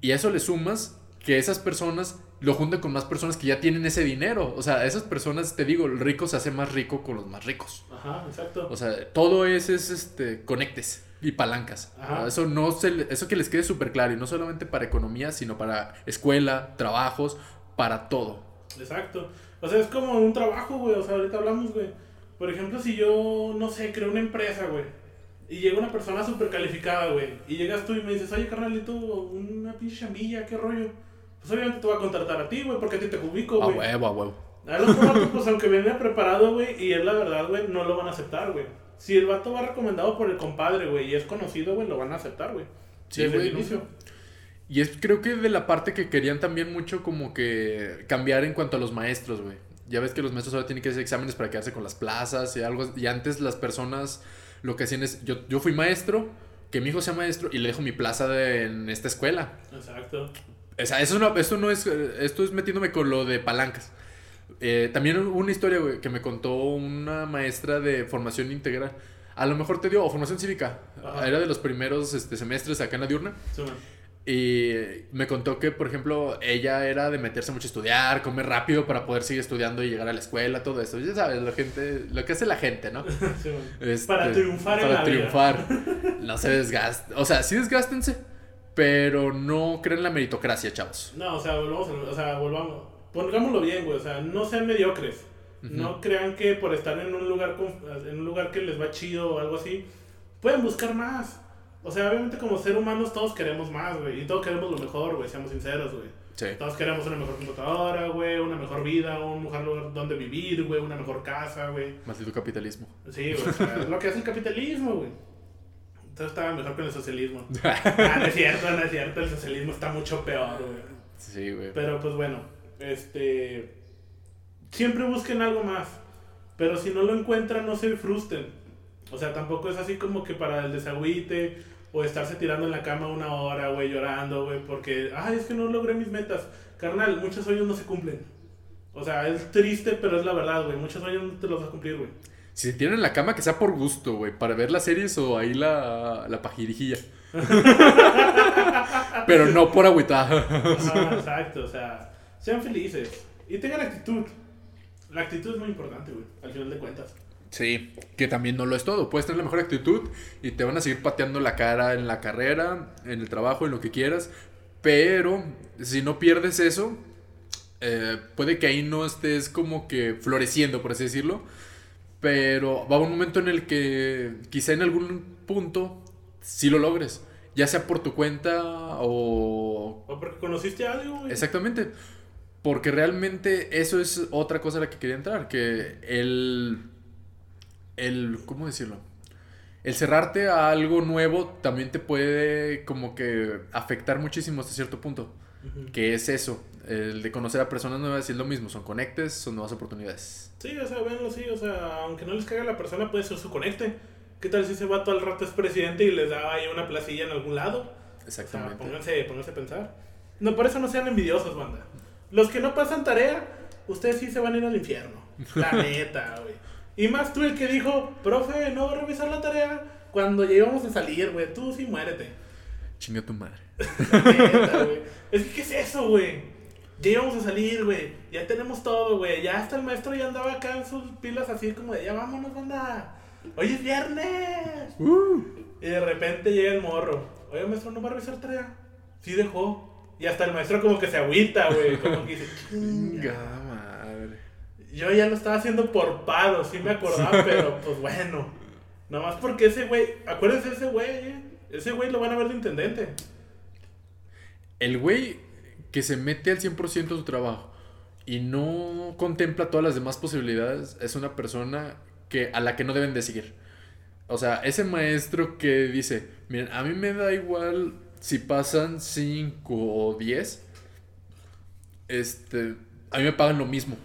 Y a eso le sumas que esas personas lo juntan con más personas que ya tienen ese dinero. O sea, esas personas, te digo, el rico se hace más rico con los más ricos. Ajá, exacto. O sea, todo es, es este, conectes y palancas. Ajá. Eso, no se, eso que les quede súper claro. Y no solamente para economía, sino para escuela, trabajos, para todo. Exacto. O sea, es como un trabajo, güey. O sea, ahorita hablamos, güey. Por ejemplo, si yo, no sé, creo una empresa, güey. Y llega una persona súper calificada, güey. Y llegas tú y me dices, oye, carnalito, una pinche chambilla, qué rollo. Pues obviamente te voy a contratar a ti, güey, porque a ti te ubico, A güey. huevo, a huevo. A los vatos, pues aunque venga preparado, güey, y es la verdad, güey, no lo van a aceptar, güey. Si el vato va recomendado por el compadre, güey, y es conocido, güey, lo van a aceptar, güey. Sí, Desde güey, el ¿no? inicio. Y es creo que de la parte que querían también mucho como que cambiar en cuanto a los maestros, güey. Ya ves que los maestros ahora tienen que hacer exámenes para quedarse con las plazas y algo. Y antes las personas lo que hacían es, yo, yo fui maestro, que mi hijo sea maestro y le dejo mi plaza de- en esta escuela. Exacto. O sea, eso no, esto no es, esto es metiéndome con lo de palancas. Eh, también una historia, güey, que me contó una maestra de formación integral. A lo mejor te dio, o formación cívica. Ajá. Era de los primeros este, semestres acá en la diurna. Sí. Y me contó que, por ejemplo, ella era de meterse mucho a estudiar, comer rápido para poder seguir estudiando y llegar a la escuela, todo esto. Ya sabes, la gente, lo que hace la gente, ¿no? Sí, man. Este, Para triunfar en para la vida. triunfar. No se desgasten. O sea, sí desgástense, pero no creen en la meritocracia, chavos. No, o sea, volvamos, a- o sea, volvamos. Pongámoslo bien, güey. O sea, no sean mediocres. No crean que por estar en un lugar en un lugar que les va chido o algo así, pueden buscar más. O sea, obviamente como ser humanos todos queremos más, güey. Y todos queremos lo mejor, güey. Seamos sinceros, güey. Sí. Todos queremos una mejor computadora, güey. Una mejor vida, un mejor lugar donde vivir, güey. Una mejor casa, güey. Maldito capitalismo. Sí, güey. O sea, es lo que hace el capitalismo, güey. Entonces estaba mejor que el socialismo. Ah, no es cierto, no es cierto. El socialismo está mucho peor, güey. Sí, güey. Pero pues bueno, este. Siempre busquen algo más. Pero si no lo encuentran, no se frustren. O sea, tampoco es así como que para el desagüite O estarse tirando en la cama una hora, güey, llorando, güey, porque, ay, es que no logré mis metas. Carnal, muchos sueños no se cumplen. O sea, es triste, pero es la verdad, güey. Muchos sueños no te los vas a cumplir, güey. Si se tienen en la cama, que sea por gusto, güey. Para ver las series o ahí la, la pajirijilla. Pero no por agüita. Ajá, exacto, o sea, sean felices. Y tengan actitud. La actitud es muy importante, güey, al final de cuentas. Sí, que también no lo es todo. Puedes tener la mejor actitud y te van a seguir pateando la cara en la carrera, en el trabajo, en lo que quieras. Pero si no pierdes eso, eh, puede que ahí no estés como que floreciendo, por así decirlo. Pero va a un momento en el que quizá en algún punto sí lo logres. Ya sea por tu cuenta o... O porque conociste a algo, güey. Exactamente. Porque realmente eso es otra cosa a la que quería entrar. Que el... El... ¿Cómo decirlo? El cerrarte a algo nuevo también te puede como que afectar muchísimo hasta cierto punto. Que es eso. El de conocer a personas nuevas es lo mismo. Son conectes, son nuevas oportunidades. Sí, o sea, véanlo así, o sea, aunque no les caiga la persona, puede ser su conecte. ¿Qué tal si ese vato al rato es presidente y les da ahí una placilla en algún lado? O sea, Exactamente. pónganse, pónganse a pensar. No, por eso no sean envidiosos, banda. Los que no pasan tarea, ustedes sí se van a ir al infierno. La neta, güey. Y más tú el que dijo, profe, no voy a revisar la tarea cuando ya íbamos a salir, güey. Tú sí muérete. Chinga tu madre. La neta, güey. Es que, ¿qué es eso, güey? Ya íbamos a salir, güey. Ya tenemos todo, güey. Ya hasta el maestro ya andaba acá en sus pilas así como de, ya vámonos, banda. Hoy es viernes. Y de repente llega el morro. Oye, maestro, ¿no va a revisar tarea? Sí dejó. Y hasta el maestro como que se agüita, güey. Como que dice, "Chinga". Chinga madre. Yo ya lo estaba haciendo por paro, sí me acordaba, pero pues bueno. Nomás porque ese güey, acuérdense de ese güey, eh. Ese güey lo van a ver de intendente. El güey que se mete al 100% a su trabajo y no contempla todas las demás posibilidades es una persona que, a la que no deben de seguir. O sea, ese maestro que dice, miren, a mí me da igual si pasan 5 o 10, este, a mí me pagan lo mismo.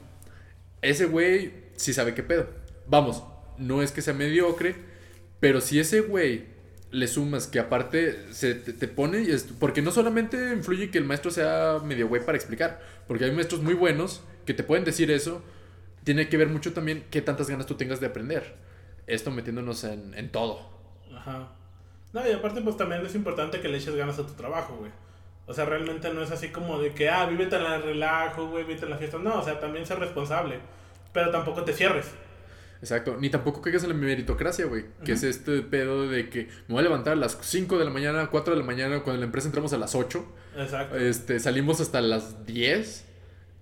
Ese güey sí sabe qué pedo. Vamos, no es que sea mediocre, pero si ese güey le sumas que aparte se te, te pone porque no solamente influye que el maestro sea medio güey para explicar, porque hay maestros muy buenos que te pueden decir eso, tiene que ver mucho también qué tantas ganas tú tengas de aprender. Esto metiéndonos en, en todo. Ajá. No, y aparte, pues también es importante que le eches ganas a tu trabajo, güey. O sea, realmente no es así como de que, ah, vívete en el relajo, güey, vívete en la fiesta. No, o sea, también ser responsable. Pero tampoco te cierres. Exacto, ni tampoco caigas en la meritocracia, güey, que es este pedo de que me voy a levantar a las 5 de la mañana, 4 de la mañana, cuando la empresa entramos a las 8, Exacto. este, salimos hasta las 10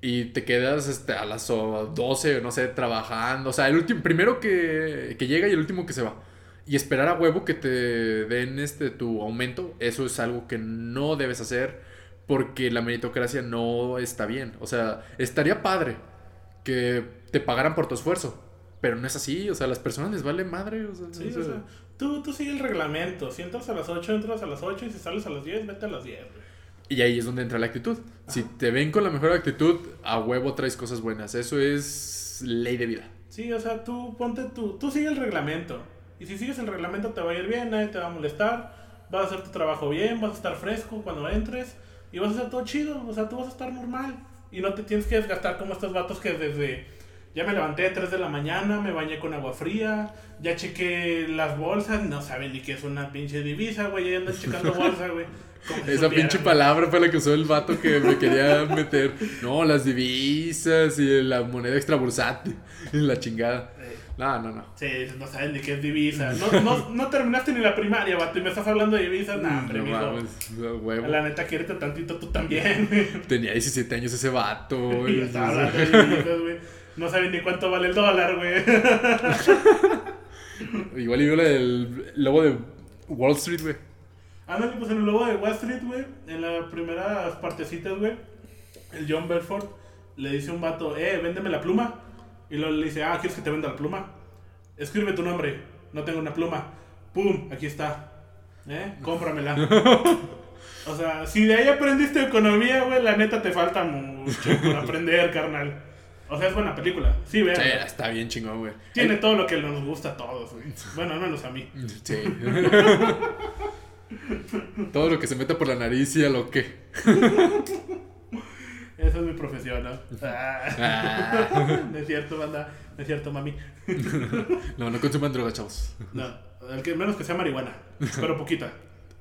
y te quedas este, a las oh, 12, no sé, trabajando, o sea, el último, primero que, que llega y el último que se va. Y esperar a huevo que te den este tu aumento, eso es algo que no debes hacer porque la meritocracia no está bien. O sea, estaría padre que te pagaran por tu esfuerzo, pero no es así, o sea, a las personas les vale madre, o sea, Sí, o sea, sea, tú, tú sigue el reglamento. Si entras a las 8, entras a las 8. Y si sales a las 10, vete a las 10, güey. Y ahí es donde entra la actitud. Si te ven con la mejor actitud, a huevo traes cosas buenas. Eso es ley de vida. Sí, o sea, tú ponte tú, tú sigue el reglamento. Y si sigues el reglamento te va a ir bien, nadie te va a molestar, vas a hacer tu trabajo bien, vas a estar fresco cuando entres y vas a hacer todo chido, o sea, tú vas a estar normal. Y no te tienes que desgastar como estos vatos que desde... Ya me levanté a 3 de la mañana, me bañé con agua fría, ya chequé las bolsas, no saben ni qué es una pinche divisa, güey, ya andan checando bolsa, güey. Esa supieran, pinche güey. palabra fue la que usó el vato que me quería meter. No, las divisas y la moneda extra bursátil y la chingada. No, no, no. Sí, no saben ni qué es divisa. No, no, no terminaste ni la primaria, vato, y me estás hablando de divisas. Nah, hombre, no mijo. mames, no, huevo. La neta, quiérete tantito tú también. Tenía 17 años ese vato. y y- estaba hablando de divisas, güey. No saben ni cuánto vale el dólar, güey. Igual y vio la del lobo de Wall Street, güey. Ándale, pues en el logo de Wall Street, güey, en las primeras partecitas, güey, el John Belfort le dice a un vato, eh, véndeme la pluma. Y luego le dice, ah, ¿quieres que te venda la pluma? Escribe tu nombre, no tengo una pluma. Pum, aquí está. ¿Eh? Cómpramela. o sea, si de ahí aprendiste economía, güey, la neta te falta mucho por aprender, carnal. O sea, es buena película. Sí, vean. Sí, está bien chingón, güey. Tiene todo lo que nos gusta a todos, güey. Bueno, al menos a mí. Sí. Todo lo que se meta por la nariz y a lo que. Esa es mi profesión, ¿no? Ah. no es cierto, banda. No es cierto, mami. No, no consuman drogas, chavos. No, al que menos que sea marihuana, pero poquita.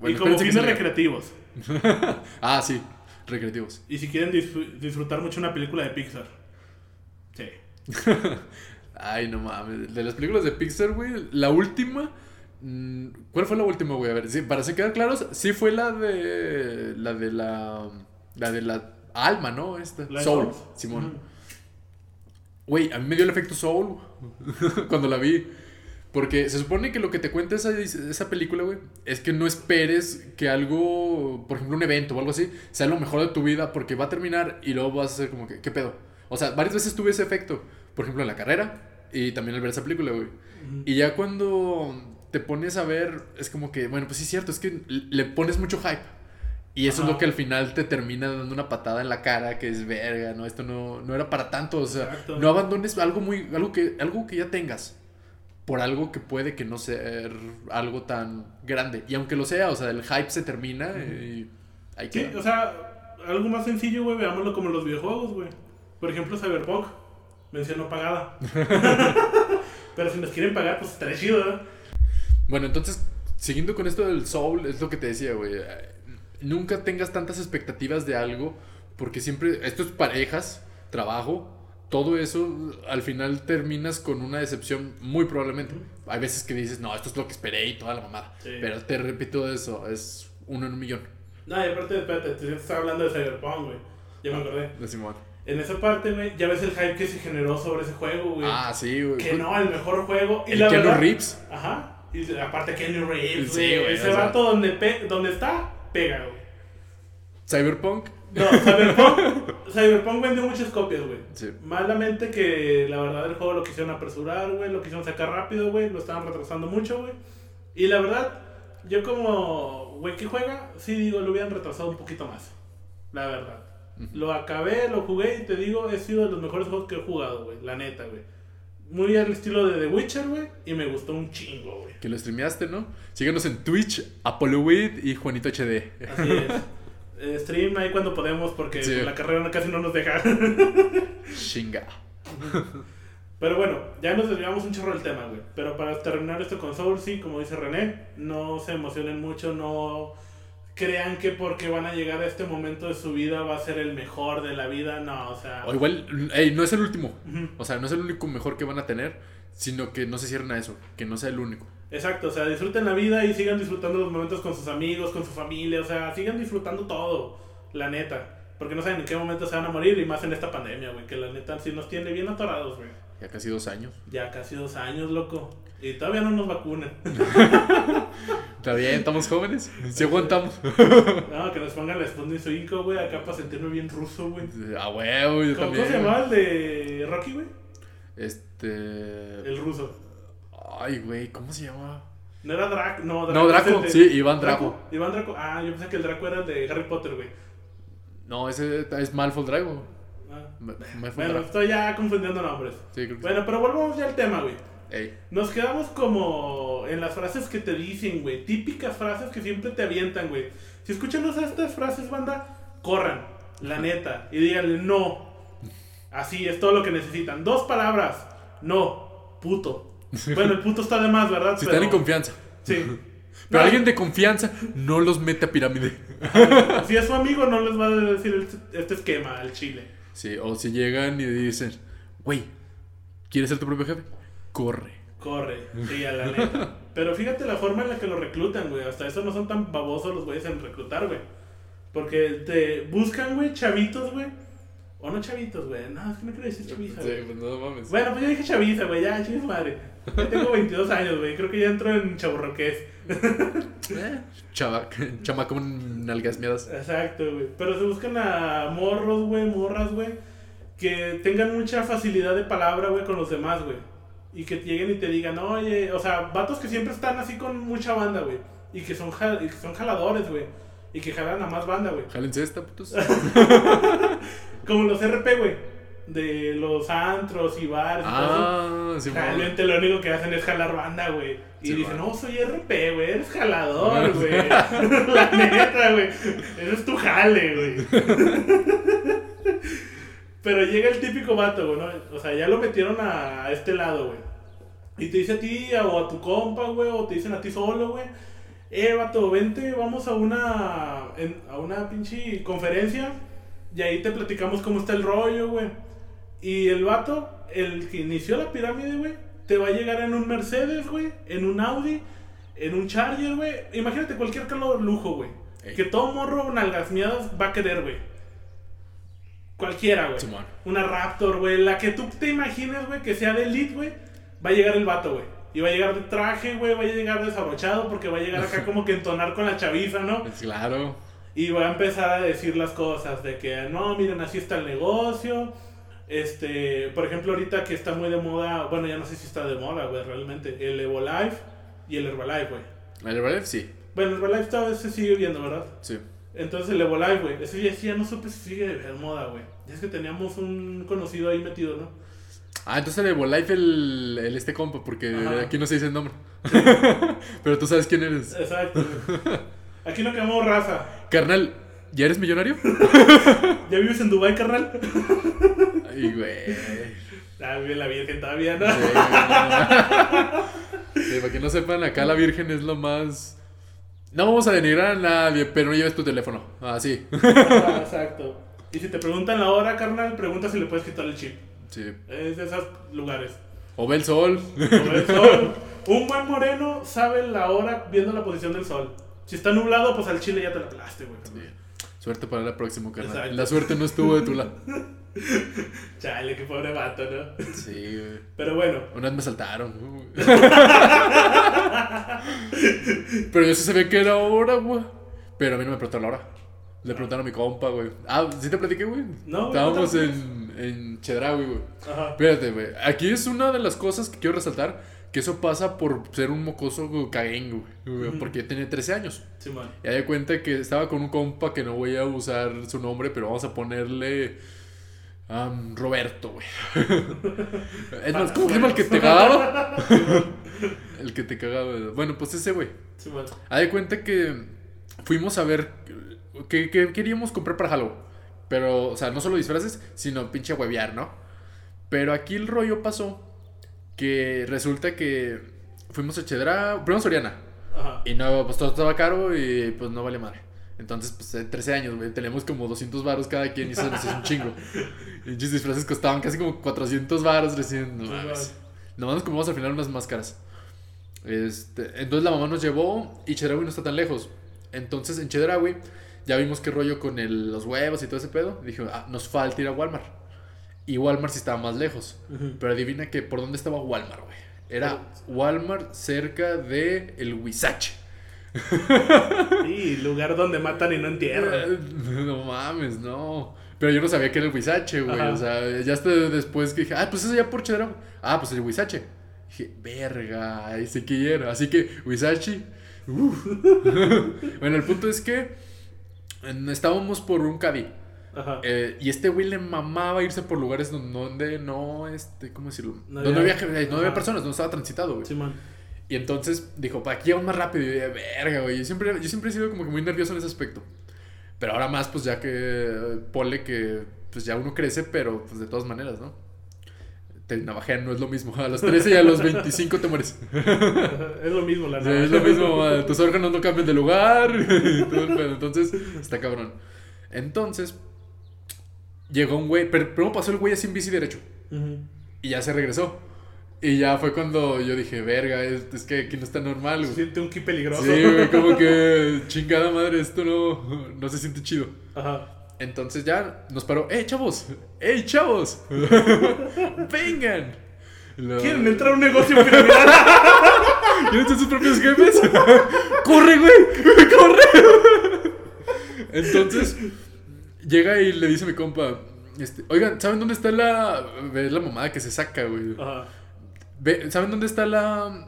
Bueno, y como fines recreativos. Ah, sí, recreativos. Y si quieren disfr- disfrutar mucho una película de Pixar. Sí. Ay, no mames. De las películas de Pixar, güey, la última. mm, ¿Cuál fue la última, güey? A ver, sí, para se quedar claros, sí fue la de. La de la. La de la alma, ¿no? Esta. ¿La de Soul, Soul? Simón. Ujú. Güey, a mí me dio el efecto Soul cuando la vi. Porque se supone que lo que te cuenta esa, esa película, güey, es que no esperes que algo, por ejemplo, un evento o algo así, sea lo mejor de tu vida porque va a terminar y luego vas a ser como que, ¿qué pedo? O sea, varias veces tuve ese efecto, por ejemplo, en la carrera y también al ver esa película, güey. Y ya cuando te pones a ver, es como que, bueno, pues sí es cierto, es que le pones mucho hype. Y eso es lo que al final te termina dando una patada en la cara, que es verga, no, esto no, no era para tanto, o sea, Exacto. no abandones algo muy, algo que, algo que ya tengas por algo que puede que no ser algo tan grande. Y aunque lo sea, o sea, el hype se termina y ahí Sí, o sea, algo más sencillo, güey, veámoslo como los videojuegos, güey. Por ejemplo, Cyberpunk, mención no pagada. Pero si nos quieren pagar, pues estaría chido, ¿verdad? Bueno, entonces, siguiendo con esto del soul, es lo que te decía, güey. Nunca tengas tantas expectativas de algo, porque siempre, esto es parejas, trabajo, todo eso, al final terminas con una decepción muy probablemente. Hay veces que dices, no, esto es lo que esperé y toda la mamada. Sí. Pero te repito eso, es uno en un millón No, y aparte, espérate, te estás hablando de Cyberpunk, güey. Ya me acordé. de Simón. En esa parte, güey, ya ves el hype que se generó sobre ese juego, güey. Ah, sí, güey. que no, el mejor juego. Y El la Keanu verdad, Reeves. Ajá. Y aparte Kenny Reeves, Sí, güey. Ese sea. vato donde, pe- donde está, pega, güey. Cyberpunk. No, Cyberpunk, Cyberpunk vendió muchas copias, güey. Sí. Malamente que la verdad el juego lo quisieron apresurar, güey, lo quisieron sacar rápido, güey, lo estaban retrasando mucho, güey. Y la verdad, yo como güey que juega, sí digo, lo hubieran retrasado un poquito más. La verdad. Lo acabé, lo jugué y te digo, he sido de los mejores juegos que he jugado, güey, la neta, güey. Muy al estilo de The Witcher, güey, y me gustó un chingo, güey. Que lo streameaste, ¿no? Síguenos en Twitch, ApolloWid y Juanito HD. Así es. Eh, stream ahí cuando podemos porque Sí. la carrera casi no nos deja. Chinga. Pero bueno, ya nos desviamos un chorro del tema, güey. Pero para terminar esto con Soul, sí, como dice René, no se emocionen mucho, no crean que porque van a llegar a este momento de su vida va a ser el mejor de la vida, no, o sea... O igual, ey, no es el último. O sea, no es el único mejor que van a tener, sino que no se cierren a eso, que no sea el único. Exacto, o sea, disfruten la vida y sigan disfrutando los momentos con sus amigos, con su familia, o sea, sigan disfrutando todo, la neta. Porque no saben en qué momento se van a morir y más en esta pandemia, güey, que la neta sí nos tiene bien atorados, güey. Ya casi dos años. Ya casi dos años, loco. Y todavía no nos vacunan. Está bien, estamos jóvenes. Si aguantamos. No, que nos pongan la Sputnik 5, güey, acá para sentirme bien ruso, güey. A huevo, yo ¿Cómo, también. cómo se llamaba el de Rocky, güey? Este. El ruso. Ay, güey, ¿cómo se llama? No era Draco, no, No, Draco, el de- sí, Iván Draco. Iván Draco. Ah, yo pensé que el Draco era el de Harry Potter, güey. No, ese es Malfoy Drago. Bueno, estoy ya confundiendo nombres. Sí, creo que Bueno, pero volvamos ya al tema, güey. Ey. Nos quedamos como en las frases que te dicen, güey. Típicas frases que siempre te avientan, güey. Si escuchan estas frases, banda, corran, la neta, y díganle no. Así es todo lo que necesitan. Dos palabras. No, puto. Bueno, el puto está de más, ¿verdad? Si Pero- están en confianza. Sí. Pero No, alguien de confianza no los mete a pirámide. Si es su amigo, no les va a decir este esquema al chile. Sí, o si llegan y dicen, güey, ¿quieres ser tu propio jefe? Corre. Corre, sí, a la neta. Pero fíjate la forma en la que lo reclutan, güey. Hasta eso no son tan babosos los güeyes en reclutar, güey. Porque te buscan, güey, chavitos, güey. O no chavitos, güey. No, es que no quiero decir chaviza, Sí, güey. pues no mames. Bueno, pues yo dije chaviza, güey. Ya, su madre. Ya tengo 22 años, güey. Creo que ya entro en chaburroqués. Eh, Chava, chama con nalgas miadas. Exacto, güey. Pero se buscan a morros, güey, morras, güey. Que tengan mucha facilidad de palabra, güey, con los demás, güey. Y que lleguen y te digan, oye, o sea, vatos que siempre están así con mucha banda, güey. Y que son, ja- y que son jaladores, güey. Y que jalan a más banda, güey. Jálense esta, putos. Como los RP, güey. de los antros y bares y todo eso, Ah, sí, realmente lo único que hacen es jalar banda, güey. Y Sí, dicen, man. no, soy RP, güey, eres jalador, güey. La neta, güey. Ese es tu jale, güey. Pero llega el típico vato, güey, ¿no? O sea, ya lo metieron a este lado, güey. Y te dice a ti o a tu compa, güey, o te dicen a ti solo, güey. Eh, vato, vente, vamos a una, en- a una pinche conferencia. Y ahí te platicamos cómo está el rollo, güey. Y el vato, el que inició la pirámide, güey, te va a llegar en un Mercedes, güey, en un Audi, en un Charger, güey. Imagínate cualquier carro de lujo, güey. Ey. Que todo morro nalgas miadas va a querer, güey. Cualquiera, güey. Una Raptor, güey. La que tú te imagines, güey, que sea de elite, güey. Va a llegar el vato, güey. Y va a llegar de traje, güey. Va a llegar desabrochado porque va a llegar acá como que entonar con la chaviza, ¿no? Pues claro. Y va a empezar a decir las cosas de que, no, miren, así está el negocio. Este, por ejemplo, ahorita que está muy de moda, bueno, ya no sé si está de moda, güey, realmente, el Evolife y el Herbalife, güey. El Herbalife sí. Bueno, el Herbalife todavía se sigue viendo, ¿verdad? Sí. Entonces el Evolife, güey, ese ya, ya no supe si sigue de moda, güey. Ya es que teníamos un conocido ahí metido, ¿no? Ah, entonces el Herbalife, el, el este compa, porque Ajá. aquí no se dice el nombre. Pero tú sabes quién eres. Exacto. Aquí no quedamos raza. Carnal, ¿ya eres millonario? ¿Ya vives en Dubai, carnal? Ay, güey. Ah, bien la Virgen todavía, ¿no? Sí, no. Sí, para que no sepan, acá la Virgen es lo más. No vamos a denigrar a nadie, pero no lleves tu teléfono. Ah, sí. Ah, exacto. Y si te preguntan la hora, carnal, pregunta si le puedes quitar el chip. Sí. Es de esos lugares. O ve el sol. Como el sol. Un buen moreno sabe la hora viendo la posición del sol. Si está nublado, pues al chile ya te la pelaste, güey. Sí. Suerte para la próxima, carnal. Exacto. La suerte no estuvo de tu lado. Chale, qué pobre vato, ¿no? Sí, güey. Pero bueno, Una vez me saltaron. Pero yo sí sabía que era hora, güey. Pero a mí no me preguntaron la hora. Le preguntaron a mi compa, güey. Ah, ¿sí te platiqué, güey? No, güey, Estábamos no en, en Chedraui, güey. ajá. Espérate, güey. Aquí es una de las cosas que quiero resaltar. Que eso pasa por ser un mocoso caguengo, güey. Porque yo tenía 13 años. Simón. Y de cuenta que estaba con un compa que no voy a usar su nombre, pero vamos a ponerle. Roberto, güey. es más, ¿cómo llama el que te cagaba? el que te cagaba. Bueno, pues ese, güey. Haz de cuenta que fuimos a ver qué qué queríamos comprar para Halloween. Pero, o sea, no solo disfraces, sino pinche huevear, ¿no? Pero aquí el rollo pasó que resulta que fuimos a Chedra, primero a Soriana. Ajá. Y no, pues todo estaba caro y pues no vale madre. Entonces, pues en 13 años, güey, teníamos como 200 varos cada quien y eso nos hizo un chingo. Y pinches disfraces costaban casi como 400 varos recién. No mames. Nomás nos compramos al final unas máscaras. Este, entonces la mamá nos llevó y Chedraui no está tan lejos. Entonces en Chedraui ya vimos qué rollo con el- los huevos y todo ese pedo. Dije, ah, nos falta ir a Walmart. Y Walmart sí estaba más lejos. Pero adivina que por dónde estaba Walmart, güey. Era Walmart cerca de el Huizache. Sí, lugar donde matan y no entierran. No mames, no. Pero yo no sabía que era el Huizache, güey. Ajá. O sea, ya hasta después que dije, ah, pues eso ya por Chedraui. Ah, pues el Huizache. Dije, verga, sí que era. Así que, Huizache. bueno, el punto es que estábamos por un Cadi. Ajá. Eh, y este güey le mamaba irse por lugares donde, no, este, ¿cómo decirlo? No donde había- había, no había personas, no estaba transitado, güey. Y entonces dijo, para aquí vamos más rápido. Y yo dije, verga, güey. Yo siempre, yo siempre he sido como que muy nervioso en ese aspecto. Pero ahora más, pues ya que eh, ponle que pues ya uno crece, pero pues de todas maneras, ¿no? Te navajean, no es lo mismo. A los 13 y a los 25 te mueres. es lo mismo, la navaja. es lo mismo, tus órganos no cambian de lugar. Entonces, está cabrón. Entonces, llegó un güey, pero primero pasó el güey así en bici derecho. Ujú. Y ya se regresó. Y ya fue cuando yo dije, verga, es, es que aquí no está normal, Se güey. siente un ki peligroso. Sí, güey, como que chingada madre, esto no, no se siente chido. Ajá. Entonces ya nos paró, ¡eh, chavos! ¡Ey, chavos! ¡Vengan! Lo- ¿Quieren entrar a un negocio piramidal? ¿Quieren ser sus propios jefes? ¡Corre, güey! ¡Corre! Entonces, llega y le dice a mi compa, este, oigan, ¿saben dónde está la... Es la mamada que se saca, güey. Ajá. ¿Saben dónde está la...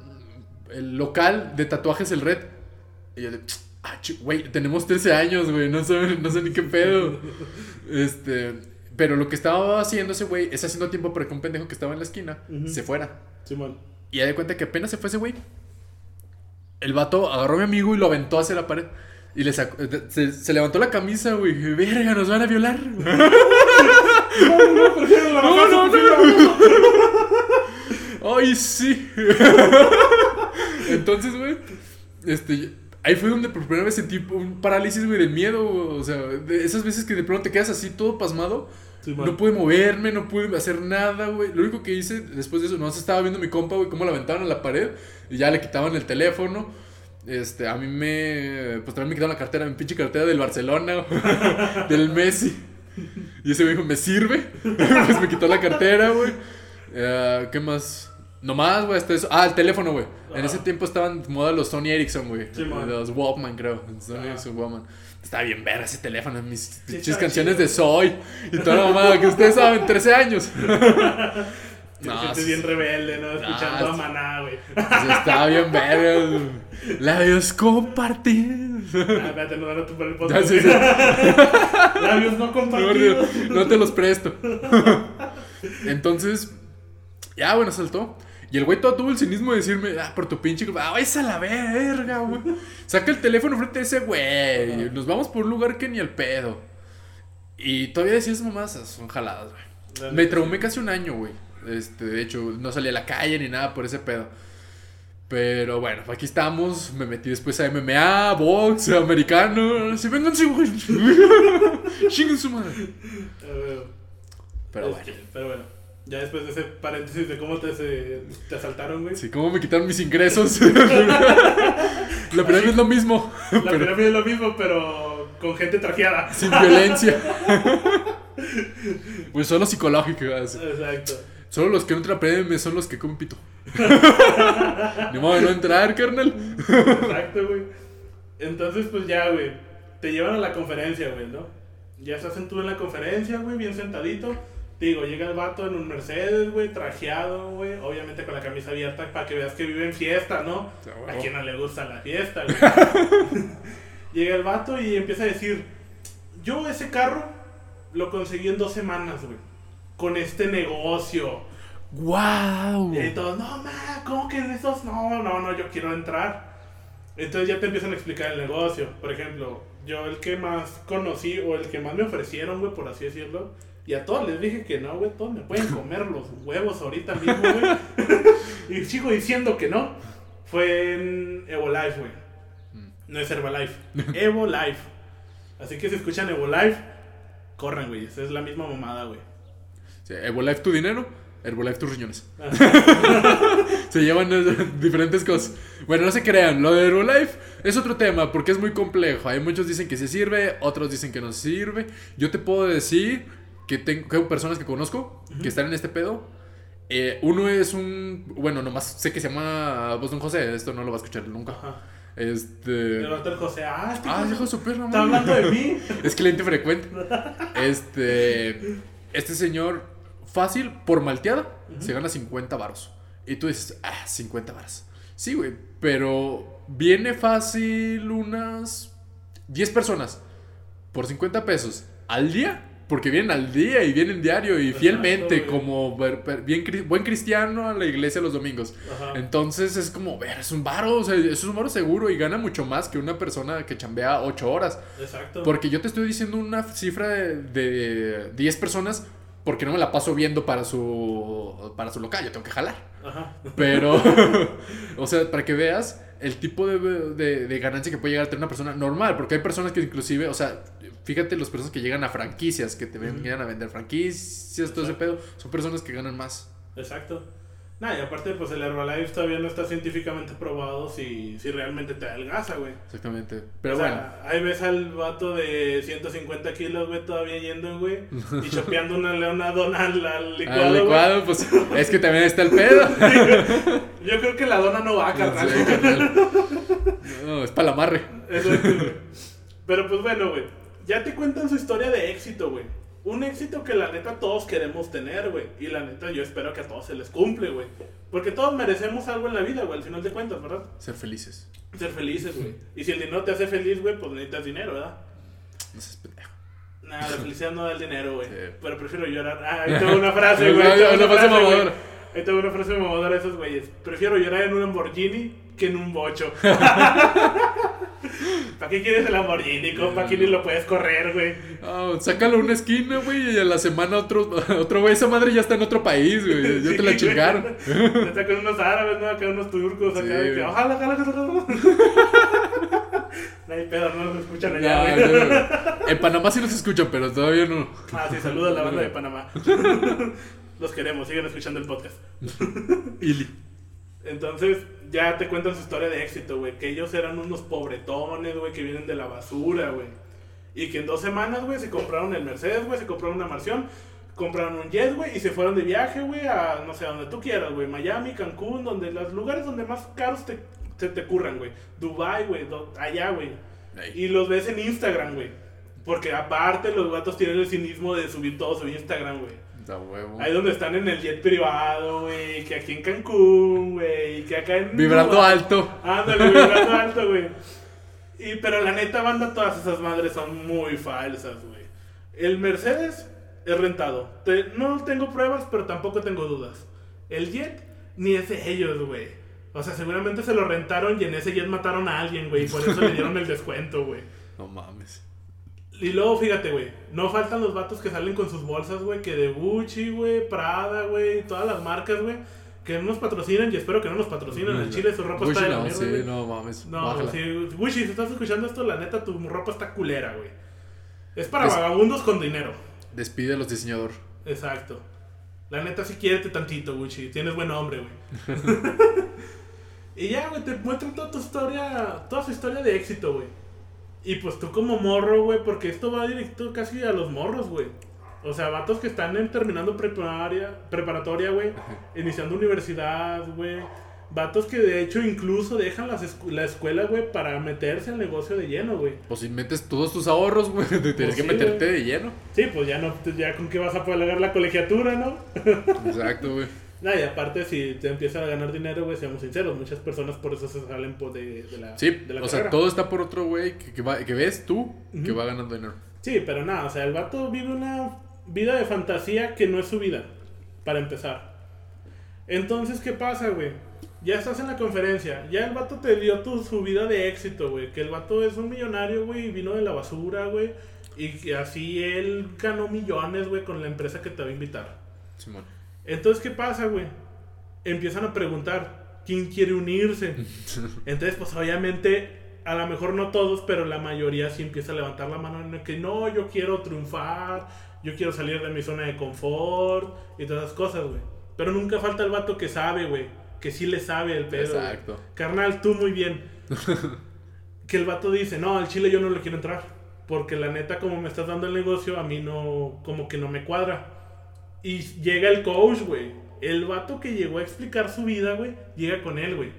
El local de tatuajes El Red? Y yo de... Ah, güey, tenemos 13 años, güey, no sé, no sé ni qué pedo. Este... Pero lo que estaba haciendo ese güey es haciendo tiempo para que un pendejo que estaba en la esquina se fuera. Simón. Y ya de cuenta que apenas se fue ese güey. El vato agarró a mi amigo y lo aventó hacia la pared. Y le sacó, se, se levantó la camisa, güey. Verga, nos van a violar. No, prefiero la No, no, sufrida. Ay, sí. Entonces, güey, este, ahí fue donde por primera vez sentí un parálisis, güey, del miedo. O sea, de esas veces que de pronto te quedas así todo pasmado. No pude moverme, no pude hacer nada, güey. Lo único que hice después de eso, no estaba viendo a mi compa, güey, cómo la aventaban a la pared y ya le quitaban el teléfono. Este, a mí me. Pues también me quitaron la cartera, mi pinche cartera del Barcelona, del Messi. Y ese güey dijo, ¿me sirve? pues me quitó la cartera, güey. Eh, ¿Qué más? Nomás, güey, hasta eso. Ah, el teléfono, güey. En ese tiempo estaban de moda los Sony Ericsson, güey. Sí, los Walkman, creo. Sony. Ericsson Walkman. Estaba bien ver ese teléfono, mis Sí, canciones chido. de Soy y toda la mamada que ustedes saben, 13 años. No, sientes sí. bien rebelde, ¿no? Escuchando a. Maná, güey. Sí, estaba bien verga. Labios compartidos. Ah, espérate, no, no, tú por el podcast. sí, sí. Labios no compartidos. no te los presto. Entonces, ya, bueno, saltó. Y el güey todo tuvo el cinismo de decirme, ah, por tu pinche. Ah, váyase a la verga, güey. Saca el teléfono frente a ese güey. Nos vamos por un lugar que ni el pedo. Y todavía decías mamás, son jaladas, güey. Me traumé casi un año, güey. Este, de hecho, no salí a la calle ni nada por ese pedo. Pero bueno, aquí estamos. Me metí después a MMA, box, americano. Si vengan, su madre. Ah, güey. Pero bueno. Pero bueno. Ya después de ese paréntesis de cómo te, se- te asaltaron, güey. Sí, cómo me quitaron mis ingresos. La vez es lo mismo. La Pero pirámide es lo mismo, pero con gente trajeada. sin violencia. Pues solo psicológico. así. Exacto. Solo los que no entran a PM son los que comen pito. Ni modo de no entrar, carnal. Exacto, güey. Entonces, pues ya, güey. Te llevan a la conferencia, güey, ¿no? Ya estás en tú en la conferencia, güey, bien sentadito. Digo, llega el vato en un Mercedes, güey, trajeado, güey. Obviamente con la camisa abierta para que veas que vive en fiesta, ¿no? A quien no le gusta la fiesta, güey. llega el vato y empieza a decir: Yo ese carro lo conseguí en dos semanas, güey. Con este negocio. ¡Wow! Y todos, no, ma, ¿cómo que en esos? No, no, no, yo quiero entrar. Entonces ya te empiezan a explicar el negocio. Por ejemplo, yo el que más conocí o el que más me ofrecieron, güey, por así decirlo. Y a todos les dije que no, güey, todos me pueden comer los huevos ahorita mismo, güey. y sigo diciendo que no. Fue en Evolife, güey. No es Herbalife. Evolife. Así que si escuchan Evolife, corran, güey. Esa es la misma mamada, güey. Sí, Herbalife tu dinero, Herbalife tus riñones. Se llevan eh, diferentes cosas. Bueno, no se crean, lo de Herbalife es otro tema porque es muy complejo. Hay muchos dicen que sí sirve, otros dicen que no sirve. Yo te puedo decir que tengo que personas que conozco que están en este pedo. Eh, uno es un. Bueno, nomás sé que se llama Boston José. Esto no lo va a escuchar nunca. Ajá. Este. El del José, ah, este Ah, hijo hijo de su perra, ¿Está hablando de mí? Es cliente frecuente. Este. Este señor, fácil, por malteada, se gana 50 varos. Y tú dices, ah, 50 varos. Sí, güey. Pero viene fácil unas 10 personas por 50 pesos al día. Porque vienen al día y vienen diario y Exacto, fielmente, güey. como bien, buen cristiano a la iglesia los domingos. Ajá. Entonces es como, ver, es un varo, o sea, es un varo seguro y gana mucho más que una persona que chambea 8 horas. Exacto. Porque yo te estoy diciendo una cifra de, de 10 personas porque no me la paso viendo para su, para su local, yo tengo que jalar. Ajá. Pero, o sea, para que veas el tipo de, de- de ganancia que puede llegar a tener una persona normal, porque hay personas que inclusive, o sea, fíjate las personas que llegan a franquicias, que te ven- Ujú. llegan a vender franquicias, todo ese pedo, son personas que ganan más. Exacto. Nah, y aparte, pues el Herbalife todavía no está científicamente probado si, si realmente te adelgaza, güey. Exactamente. Pero o bueno. sea, ahí ves al vato de 150 kilos, güey, todavía yendo, güey, y chopeando una leona dona al, al licuado, Al güey. licuado, pues es que también está el pedo. Yo creo que la dona no va, carnal. Sí, carnal. No, es para la amarre. Exacto, güey. Pero pues bueno, güey. Ya te cuentan su historia de éxito, güey. Un éxito que la neta todos queremos tener, güey. Y la neta yo espero que a todos se les cumple, güey. Porque todos merecemos algo en la vida, güey, al final de cuentas, ¿verdad? Ser felices. Ser felices, güey. Y si el dinero te hace feliz, güey, pues necesitas dinero, ¿verdad? No seas pendejo. Nah, la felicidad no da el dinero, güey. Sí. Pero prefiero llorar. Ah, ahí tengo una frase, güey. Ahí tengo una frase mamadora. Ahí tengo una frase mamadora de esos güeyes. Prefiero llorar en un Lamborghini que en un bocho. ¿Para qué quieres el Lamborghini, compa? Ni lo puedes correr, güey. Ah, sácalo a una esquina, güey, y a la semana otro, otro güey, esa madre ya está en otro país, güey. Ya te la Sí, chingaron. Está con unos árabes, ¿no? Acá unos turcos, acá. Sí, de que, ojalá, ojalá, ojalá. No hay pedo, no nos escuchan allá, güey. En Panamá sí nos escuchan, pero todavía no. Ah, sí, saluda a la banda de Panamá. Los queremos, sigan escuchando el podcast. Ili. Entonces, ya te cuentan su historia de éxito, güey. Que ellos eran unos pobretones, güey, que vienen de la basura, güey. Y que en dos semanas, güey, se compraron el Mercedes, güey, se compraron una mansión, compraron un jet, güey, y se fueron de viaje, güey, a, no sé, a donde tú quieras, güey. Miami, Cancún, donde los lugares donde más caros te, te, te curran, güey. Dubai, güey, allá, güey. Ey. Y los ves en Instagram, güey. Porque aparte los gatos tienen el cinismo de subir todo su Instagram, güey. Huevo. Ahí donde están en el jet privado, güey. Que aquí en Cancún, güey. Que acá en. Vibrando alto. Ándale, vibrando alto, güey. Y, pero la neta, banda, todas esas madres son muy falsas, güey. El Mercedes es rentado. Te- no tengo pruebas, pero tampoco tengo dudas. El jet, ni es de ellos, güey. O sea, seguramente se lo rentaron y en ese jet mataron a alguien, güey. Y por eso le dieron el descuento, güey. No mames. Y luego, fíjate, güey, no faltan los vatos que salen con sus bolsas, güey, que de Gucci, güey, Prada, güey, todas las marcas, güey, que no nos patrocinan y espero que no nos patrocinen. En Chile su ropa Gucci está de la no, mierda, sí, güey. no mames. No, bájala. sí, Gucci, si estás escuchando esto, la neta, tu ropa está culera, güey. Es para Des- vagabundos con dinero. Despide a los diseñadores. Exacto. La neta, sí quiérete tantito, Gucci. Tienes buen hombre, güey. y ya, güey, te muestran toda tu historia, toda su historia de éxito, güey. Y pues tú como morro, güey, porque esto va directo casi a los morros, güey. O sea, vatos que están en- terminando prepararia, preparatoria, güey. Iniciando universidad, güey. Vatos que de hecho incluso dejan las escu- la escuela, güey, para meterse al negocio de lleno, güey. Pues si metes todos tus ahorros, güey, te tienes que sí, meterte de lleno. Sí, pues ya no, ya con qué vas a pagar la colegiatura, ¿no? Exacto, güey. No, y aparte, si te empiezan a ganar dinero, güey, seamos sinceros, muchas personas por eso se salen po- de, de la, Sí, de la o sea, todo está por otro güey que, que, va- que ves tú que va ganando dinero. Sí, pero nada, o sea, el vato vive una vida de fantasía que no es su vida, para empezar. Entonces, ¿qué pasa, güey? Ya estás en la conferencia, ya el vato te dio tu, su vida de éxito, güey, que el vato es un millonario, güey, y vino de la basura, güey, y que así él ganó millones, güey, con la empresa que te va a invitar. Simón. Entonces, ¿qué pasa, güey? Empiezan a preguntar quién quiere unirse. Entonces, pues obviamente, a lo mejor no todos, pero la mayoría sí empieza a levantar la mano en el que no, yo quiero triunfar, yo quiero salir de mi zona de confort y todas esas cosas, güey. Pero nunca falta el vato que sabe, güey, que sí le sabe el pedo. Exacto. Carnal, tú muy bien. que el vato dice, no, al chile yo no le quiero entrar. Porque la neta, como me estás dando el negocio, a mí no, como que no me cuadra. Y llega el coach, güey. El vato que llegó a explicar su vida, güey, llega con él, güey.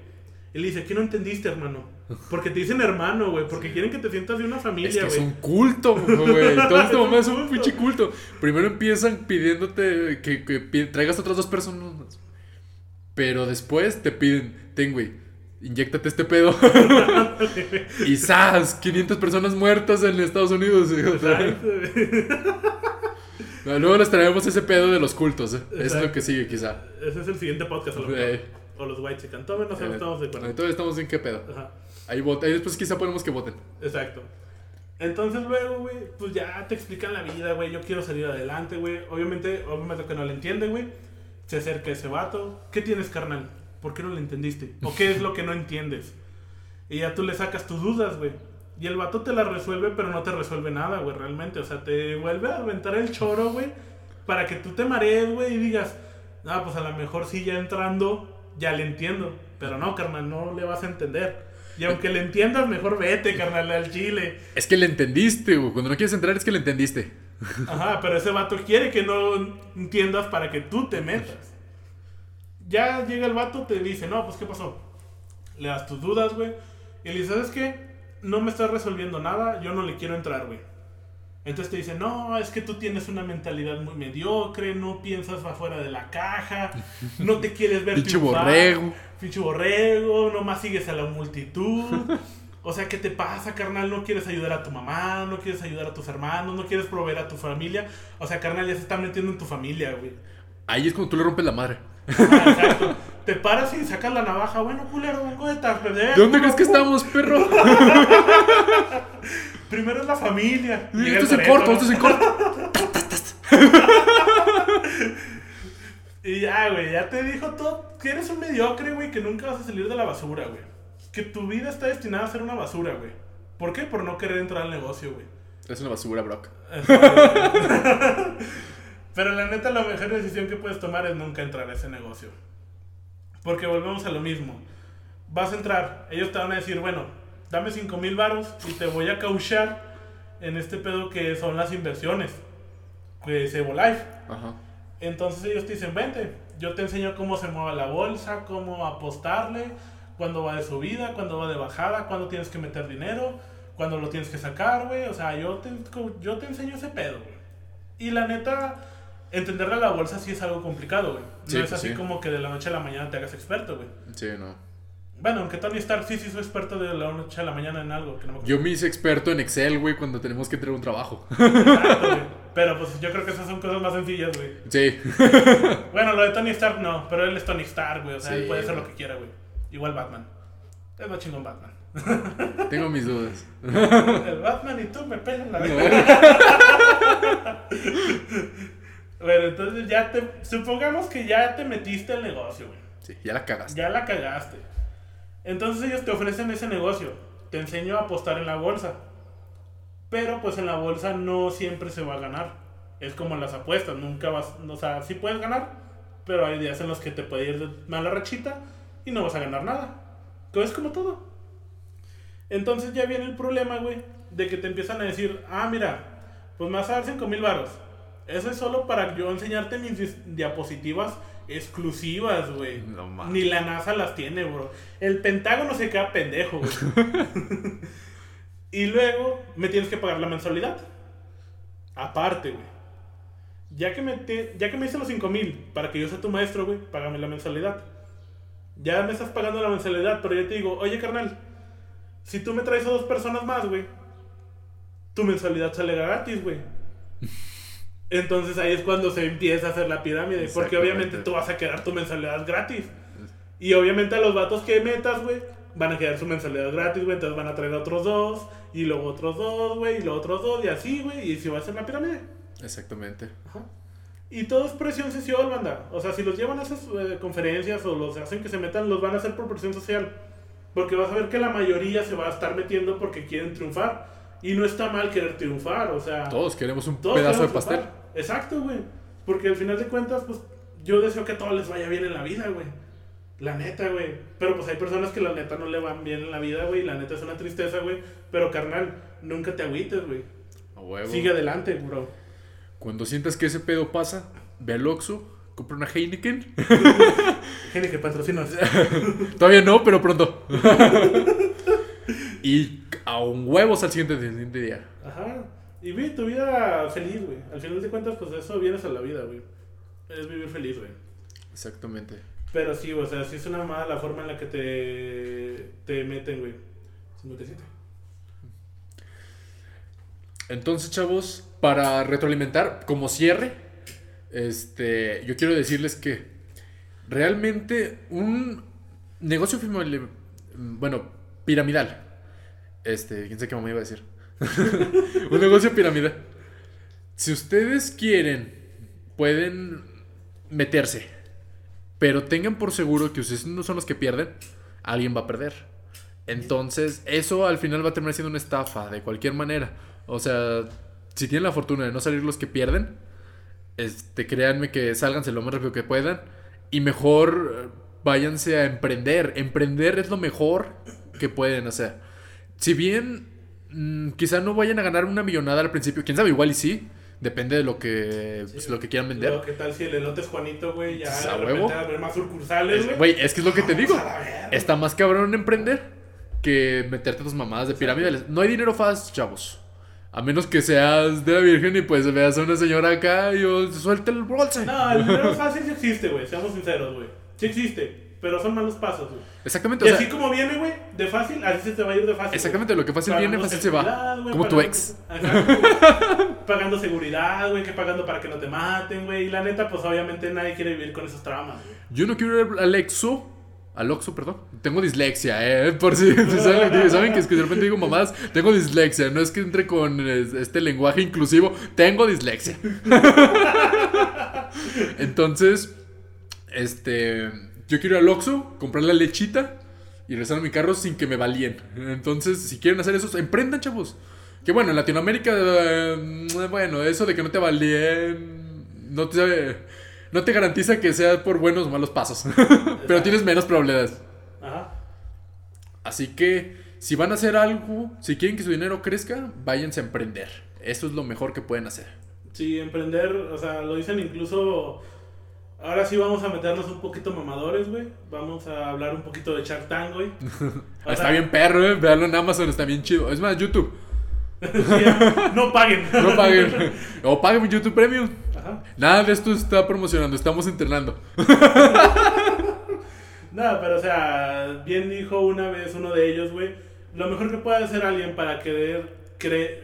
Él dice, ¿qué no entendiste, hermano? Porque te dicen hermano, güey, porque quieren que te sientas de una Es familia, que es güey. un culto, güey. Todo este Es un momento es un pinche culto. Primero empiezan pidiéndote que, que traigas otras dos personas. Pero después te piden, ten, güey, inyéctate este pedo. y ¡zas! 500 personas muertas en Estados Unidos. güey. Exacto, güey. Luego les traemos ese pedo de los cultos. ¿eh? Es lo que sigue, quizá. Ese es el siguiente podcast, a lo mejor. Eh, O los white chican. Todavía no sabemos, estamos de acuerdo. Entonces estamos en qué pedo. Ajá. Ahí, vota- ahí después quizá ponemos que voten. Exacto. Entonces luego, güey, pues ya te explican la vida, güey. Yo quiero salir adelante, güey. Obviamente, obviamente que no le entiende, güey. Se acerca ese vato. ¿Qué tienes, carnal? ¿Por qué no le entendiste? ¿O qué es lo que no entiendes? Y ya tú le sacas tus dudas, güey. Y el vato te la resuelve, pero no te resuelve nada, güey, realmente. O sea, te vuelve a aventar el choro, güey. Para que tú te marees, güey, y digas, ah, pues a lo mejor sí ya entrando, ya le entiendo. Pero no, carnal, no le vas a entender. Y aunque le entiendas, mejor vete, carnal, al chile. Es que le entendiste, güey. Cuando no quieres entrar es que le entendiste. Ajá, pero ese vato quiere que no entiendas para que tú te metas. Ya llega el vato, te dice, no, pues ¿qué pasó? Le das tus dudas, güey. Y le dices, ¿sabes qué? No me estás resolviendo nada, yo no le quiero entrar, güey. Entonces te dice, no, es que tú tienes una mentalidad muy mediocre, no piensas afuera de la caja, no te quieres ver Pinche triunfar, borrego. Pinche borrego, nomás sigues a la multitud. O sea, ¿qué te pasa, carnal? No quieres ayudar a tu mamá, no quieres ayudar a tus hermanos, no quieres proveer a tu familia. O sea, carnal, ya se está metiendo en tu familia, güey. Ahí es cuando tú le rompes la madre. Ah, exacto. Te paras y sacas la navaja. Bueno, culero, vengo de tarde. ¿De dónde crees que estamos, perro? Primero es la familia. Esto es en corto, esto es en corto. Y ya, güey, ya te dijo todo. Que eres un mediocre, güey, que nunca vas a salir de la basura, güey. Que tu vida está destinada a ser una basura, güey. ¿Por qué? Por no querer entrar al negocio, güey. Es una basura, Brock. Pero la neta, la mejor decisión que puedes tomar es nunca entrar a ese negocio. Porque volvemos a lo mismo. Vas a entrar, ellos te van a decir, bueno, dame 5 mil varos y te voy a cauchar en este pedo que son las inversiones. Que es Evo Life. Ajá. Entonces ellos te dicen, vente, yo te enseño cómo se mueve la bolsa, cómo apostarle, cuándo va de subida, cuándo va de bajada, cuándo tienes que meter dinero, cuándo lo tienes que sacar, güey. O sea, yo te, yo te enseño ese pedo, güey. Y la neta, entenderle a la bolsa sí es algo complicado, güey. No Sí, es pues así sí. como que de la noche a la mañana te hagas experto, güey. Sí, no. Bueno, aunque Tony Stark sí se hizo experto de la noche a la mañana en algo que no me. Yo me hice experto en Excel, güey, cuando tenemos que tener un trabajo. Exacto, güey. Pero pues yo creo que esas son cosas más sencillas, güey. Sí. Bueno, lo de Tony Stark no, pero él es Tony Stark, güey. O sea, Sí, él puede hacer lo que quiera, güey. Igual Batman. Es más chingón Batman. Tengo mis dudas. El Batman y tú me pegan la verga. Bueno, entonces ya te. Supongamos que ya te metiste al negocio, güey. Sí, ya la cagaste. Ya la cagaste. Entonces ellos te ofrecen ese negocio. Te enseño a apostar en la bolsa. Pero pues en la bolsa no siempre se va a ganar. Es como en las apuestas, nunca vas, o sea, sí puedes ganar, pero hay días en los que te puede ir de mala rachita y no vas a ganar nada. Que es como todo. Entonces ya viene el problema, güey, de que te empiezan a decir, ah, mira, pues me vas a dar 5 mil varos. Eso es solo para yo enseñarte mis diapositivas exclusivas, güey. No. Ni la NASA las tiene, bro. El Pentágono se queda pendejo, güey. y luego me tienes que pagar la mensualidad. Aparte, güey. Ya que me, te- ya que me hice los 5 mil para que yo sea tu maestro, güey, págame la mensualidad. Ya me estás pagando la mensualidad, pero yo te digo, oye, carnal, si tú me traes a dos personas más, güey, tu mensualidad sale gratis, güey. Entonces ahí es cuando se empieza a hacer la pirámide, porque obviamente tú vas a quedar tu mensualidad gratis. Y obviamente a los vatos que metas, güey, van a quedar su mensualidad gratis, güey, entonces van a traer otros dos, y luego otros dos, güey, y luego otros dos, y así, güey, y se va a hacer la pirámide. Exactamente. Ajá. Y todo es presión social, banda. O sea, si los llevan a esas eh, conferencias o los hacen que se metan, los van a hacer por presión social. Porque vas a ver que la mayoría se va a estar metiendo porque quieren triunfar. Y no está mal querer triunfar, o sea... Todos queremos un todos pedazo de pastel. triunfar. Exacto, güey. Porque al final de cuentas, pues, yo deseo que a todos les vaya bien en la vida, güey. La neta, güey. Pero pues hay personas que la neta no le van bien en la vida, güey. La neta es una tristeza, güey. Pero carnal, nunca te agüites, güey. A huevo. Sigue adelante, bro. Cuando sientas que ese pedo pasa, ve al Oxxo, compra una Heineken. Que patrocinas. Todavía no, pero pronto. y a un huevos al siguiente, al siguiente día. Ajá. Y vive tu vida feliz, güey. Al final de cuentas, pues eso vienes a la vida, güey. Es vivir feliz, güey. Exactamente. Pero sí, o sea, sí es una mala la forma en la que te, te meten, güey. 57. Entonces, chavos, para retroalimentar, como cierre, este, yo quiero decirles que realmente un negocio famili- bueno, piramidal. Este, quién sabe qué mamá iba a decir. un negocio piramidal. Si ustedes quieren, pueden meterse. Pero tengan por seguro que ustedes no son los que pierden, alguien va a perder. Entonces, eso al final va a terminar siendo una estafa, de cualquier manera. O sea, si tienen la fortuna de no salir los que pierden, este, créanme que sálganse lo más rápido que puedan. Y mejor eh, váyanse a emprender. Emprender es lo mejor que pueden hacer. Si bien mm, quizá no vayan a ganar una millonada al principio, quién sabe, igual y sí. Depende de lo que, pues, lo que quieran vender. Luego, ¿qué tal si el elote es Juanito, güey? Ya Pues, de repente va a haber más sucursales, Es- güey. Güey, es que es lo que te digo. Está más cabrón emprender que meterte a tus mamadas de pirámides. No hay dinero fácil, chavos. A menos que seas de la Virgen y pues veas a una señora acá y oh, suelte el bolsa. No, el dinero fácil sí existe, güey. Seamos sinceros, güey. Sí existe. Pero son malos pasos, güey. Exactamente, Y o así sea, como viene, güey, de fácil, así se te va a ir de fácil. exactamente lo que fácil viene, fácil se va. güey, Como tu ex. Güey. pagando seguridad, güey, que pagando para que no te maten, güey. Y la neta, pues obviamente nadie quiere vivir con esos traumas, güey. Yo no quiero ir al Exo. Al Oxxo, perdón. Tengo dislexia, eh. Por si saben, saben que es que de repente digo mamadas. Tengo dislexia. No es que entre con este lenguaje inclusivo. Tengo dislexia. Entonces, este. Yo quiero ir al Oxxo, comprar la lechita y regresar a mi carro sin que me valíen. Entonces, si quieren hacer eso, emprendan, chavos. Que bueno, en Latinoamérica, eh, bueno, eso de que no te valíen. No te, no te garantiza que sea por buenos o malos pasos. Pero tienes menos probabilidades. Ajá. Así que, si van a hacer algo, si quieren que su dinero crezca, váyanse a emprender. Eso es lo mejor que pueden hacer. Sí, emprender, o sea, lo dicen incluso. Ahora sí vamos a meternos un poquito mamadores, güey. Vamos a hablar un poquito de Shark Tank, güey. Está bien perro, eh. Veanlo en Amazon, está bien chido. Es más, YouTube. sí, no paguen. No paguen. o paguen YouTube Premium. Ajá. Nada de esto está promocionando, estamos entrenando. Nada, pero o sea, bien dijo una vez uno de ellos, güey. Lo mejor que puede hacer alguien para querer, cre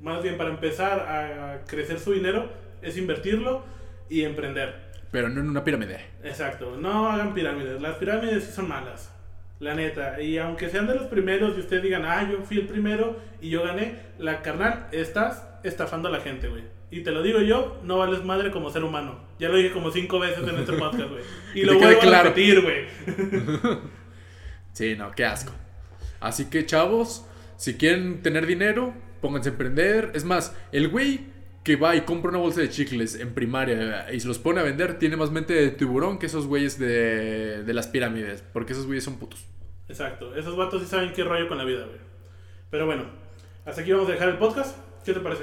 más bien para empezar a crecer su dinero es invertirlo y emprender. Pero no en una pirámide. Exacto, no hagan pirámides. Las pirámides sí son malas, la neta. Y aunque sean de los primeros y ustedes digan, ah, yo fui el primero y yo gané, la carnal, estás estafando a la gente, güey. Y te lo digo yo, no vales madre como ser humano. Ya lo dije como cinco veces en este podcast, güey. Y lo vuelvo a repetir, güey. Sí, no, qué asco. Así que, chavos, si quieren tener dinero, pónganse a emprender. Es más, el güey que va y compra una bolsa de chicles en primaria y se los pone a vender, tiene más mente de tiburón que esos güeyes de, de las pirámides. Porque esos güeyes son putos. Exacto, esos vatos sí saben qué rollo con la vida, güey. Pero bueno, hasta aquí vamos a dejar el podcast. ¿Qué te parece?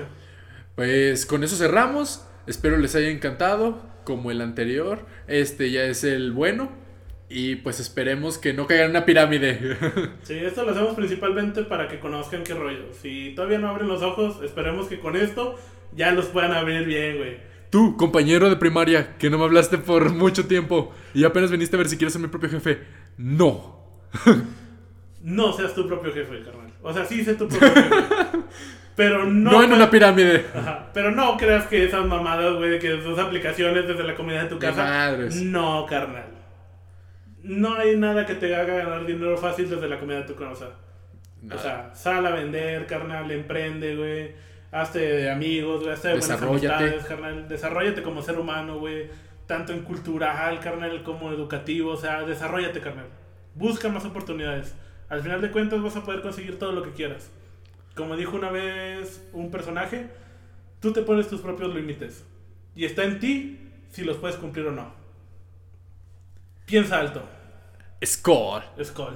Pues con eso cerramos. Espero les haya encantado. Como el anterior. Este ya es el bueno. Y pues esperemos que no caigan en una pirámide. Sí, esto lo hacemos principalmente para que conozcan qué rollo. Si todavía no abren los ojos, esperemos que con esto ya los puedan abrir bien, güey. Tú, compañero de primaria, que no me hablaste por mucho tiempo y apenas viniste a ver si quieres ser mi propio jefe. No. No seas tu propio jefe, carnal. O sea, sí sé tu propio jefe. Pero no. No, en una pirámide. Ajá, Pero no creas que esas mamadas, güey, de que sus aplicaciones desde la comida de tu casa. madres. No, carnal. No hay nada que te haga ganar dinero fácil desde la comida de tu casa. Nada. O sea, sal a vender, carnal, emprende, güey. Hazte de amigos, güey. Hazte de buenas amistades, carnal. Desarrollate como ser humano, güey. Tanto en cultural, carnal, como educativo. O sea, desarrollate, carnal. Busca más oportunidades. Al final de cuentas vas a poder conseguir todo lo que quieras. Como dijo una vez un personaje, tú te pones tus propios límites. Y está en ti si los puedes cumplir o no. Piensa alto. Score. Skull.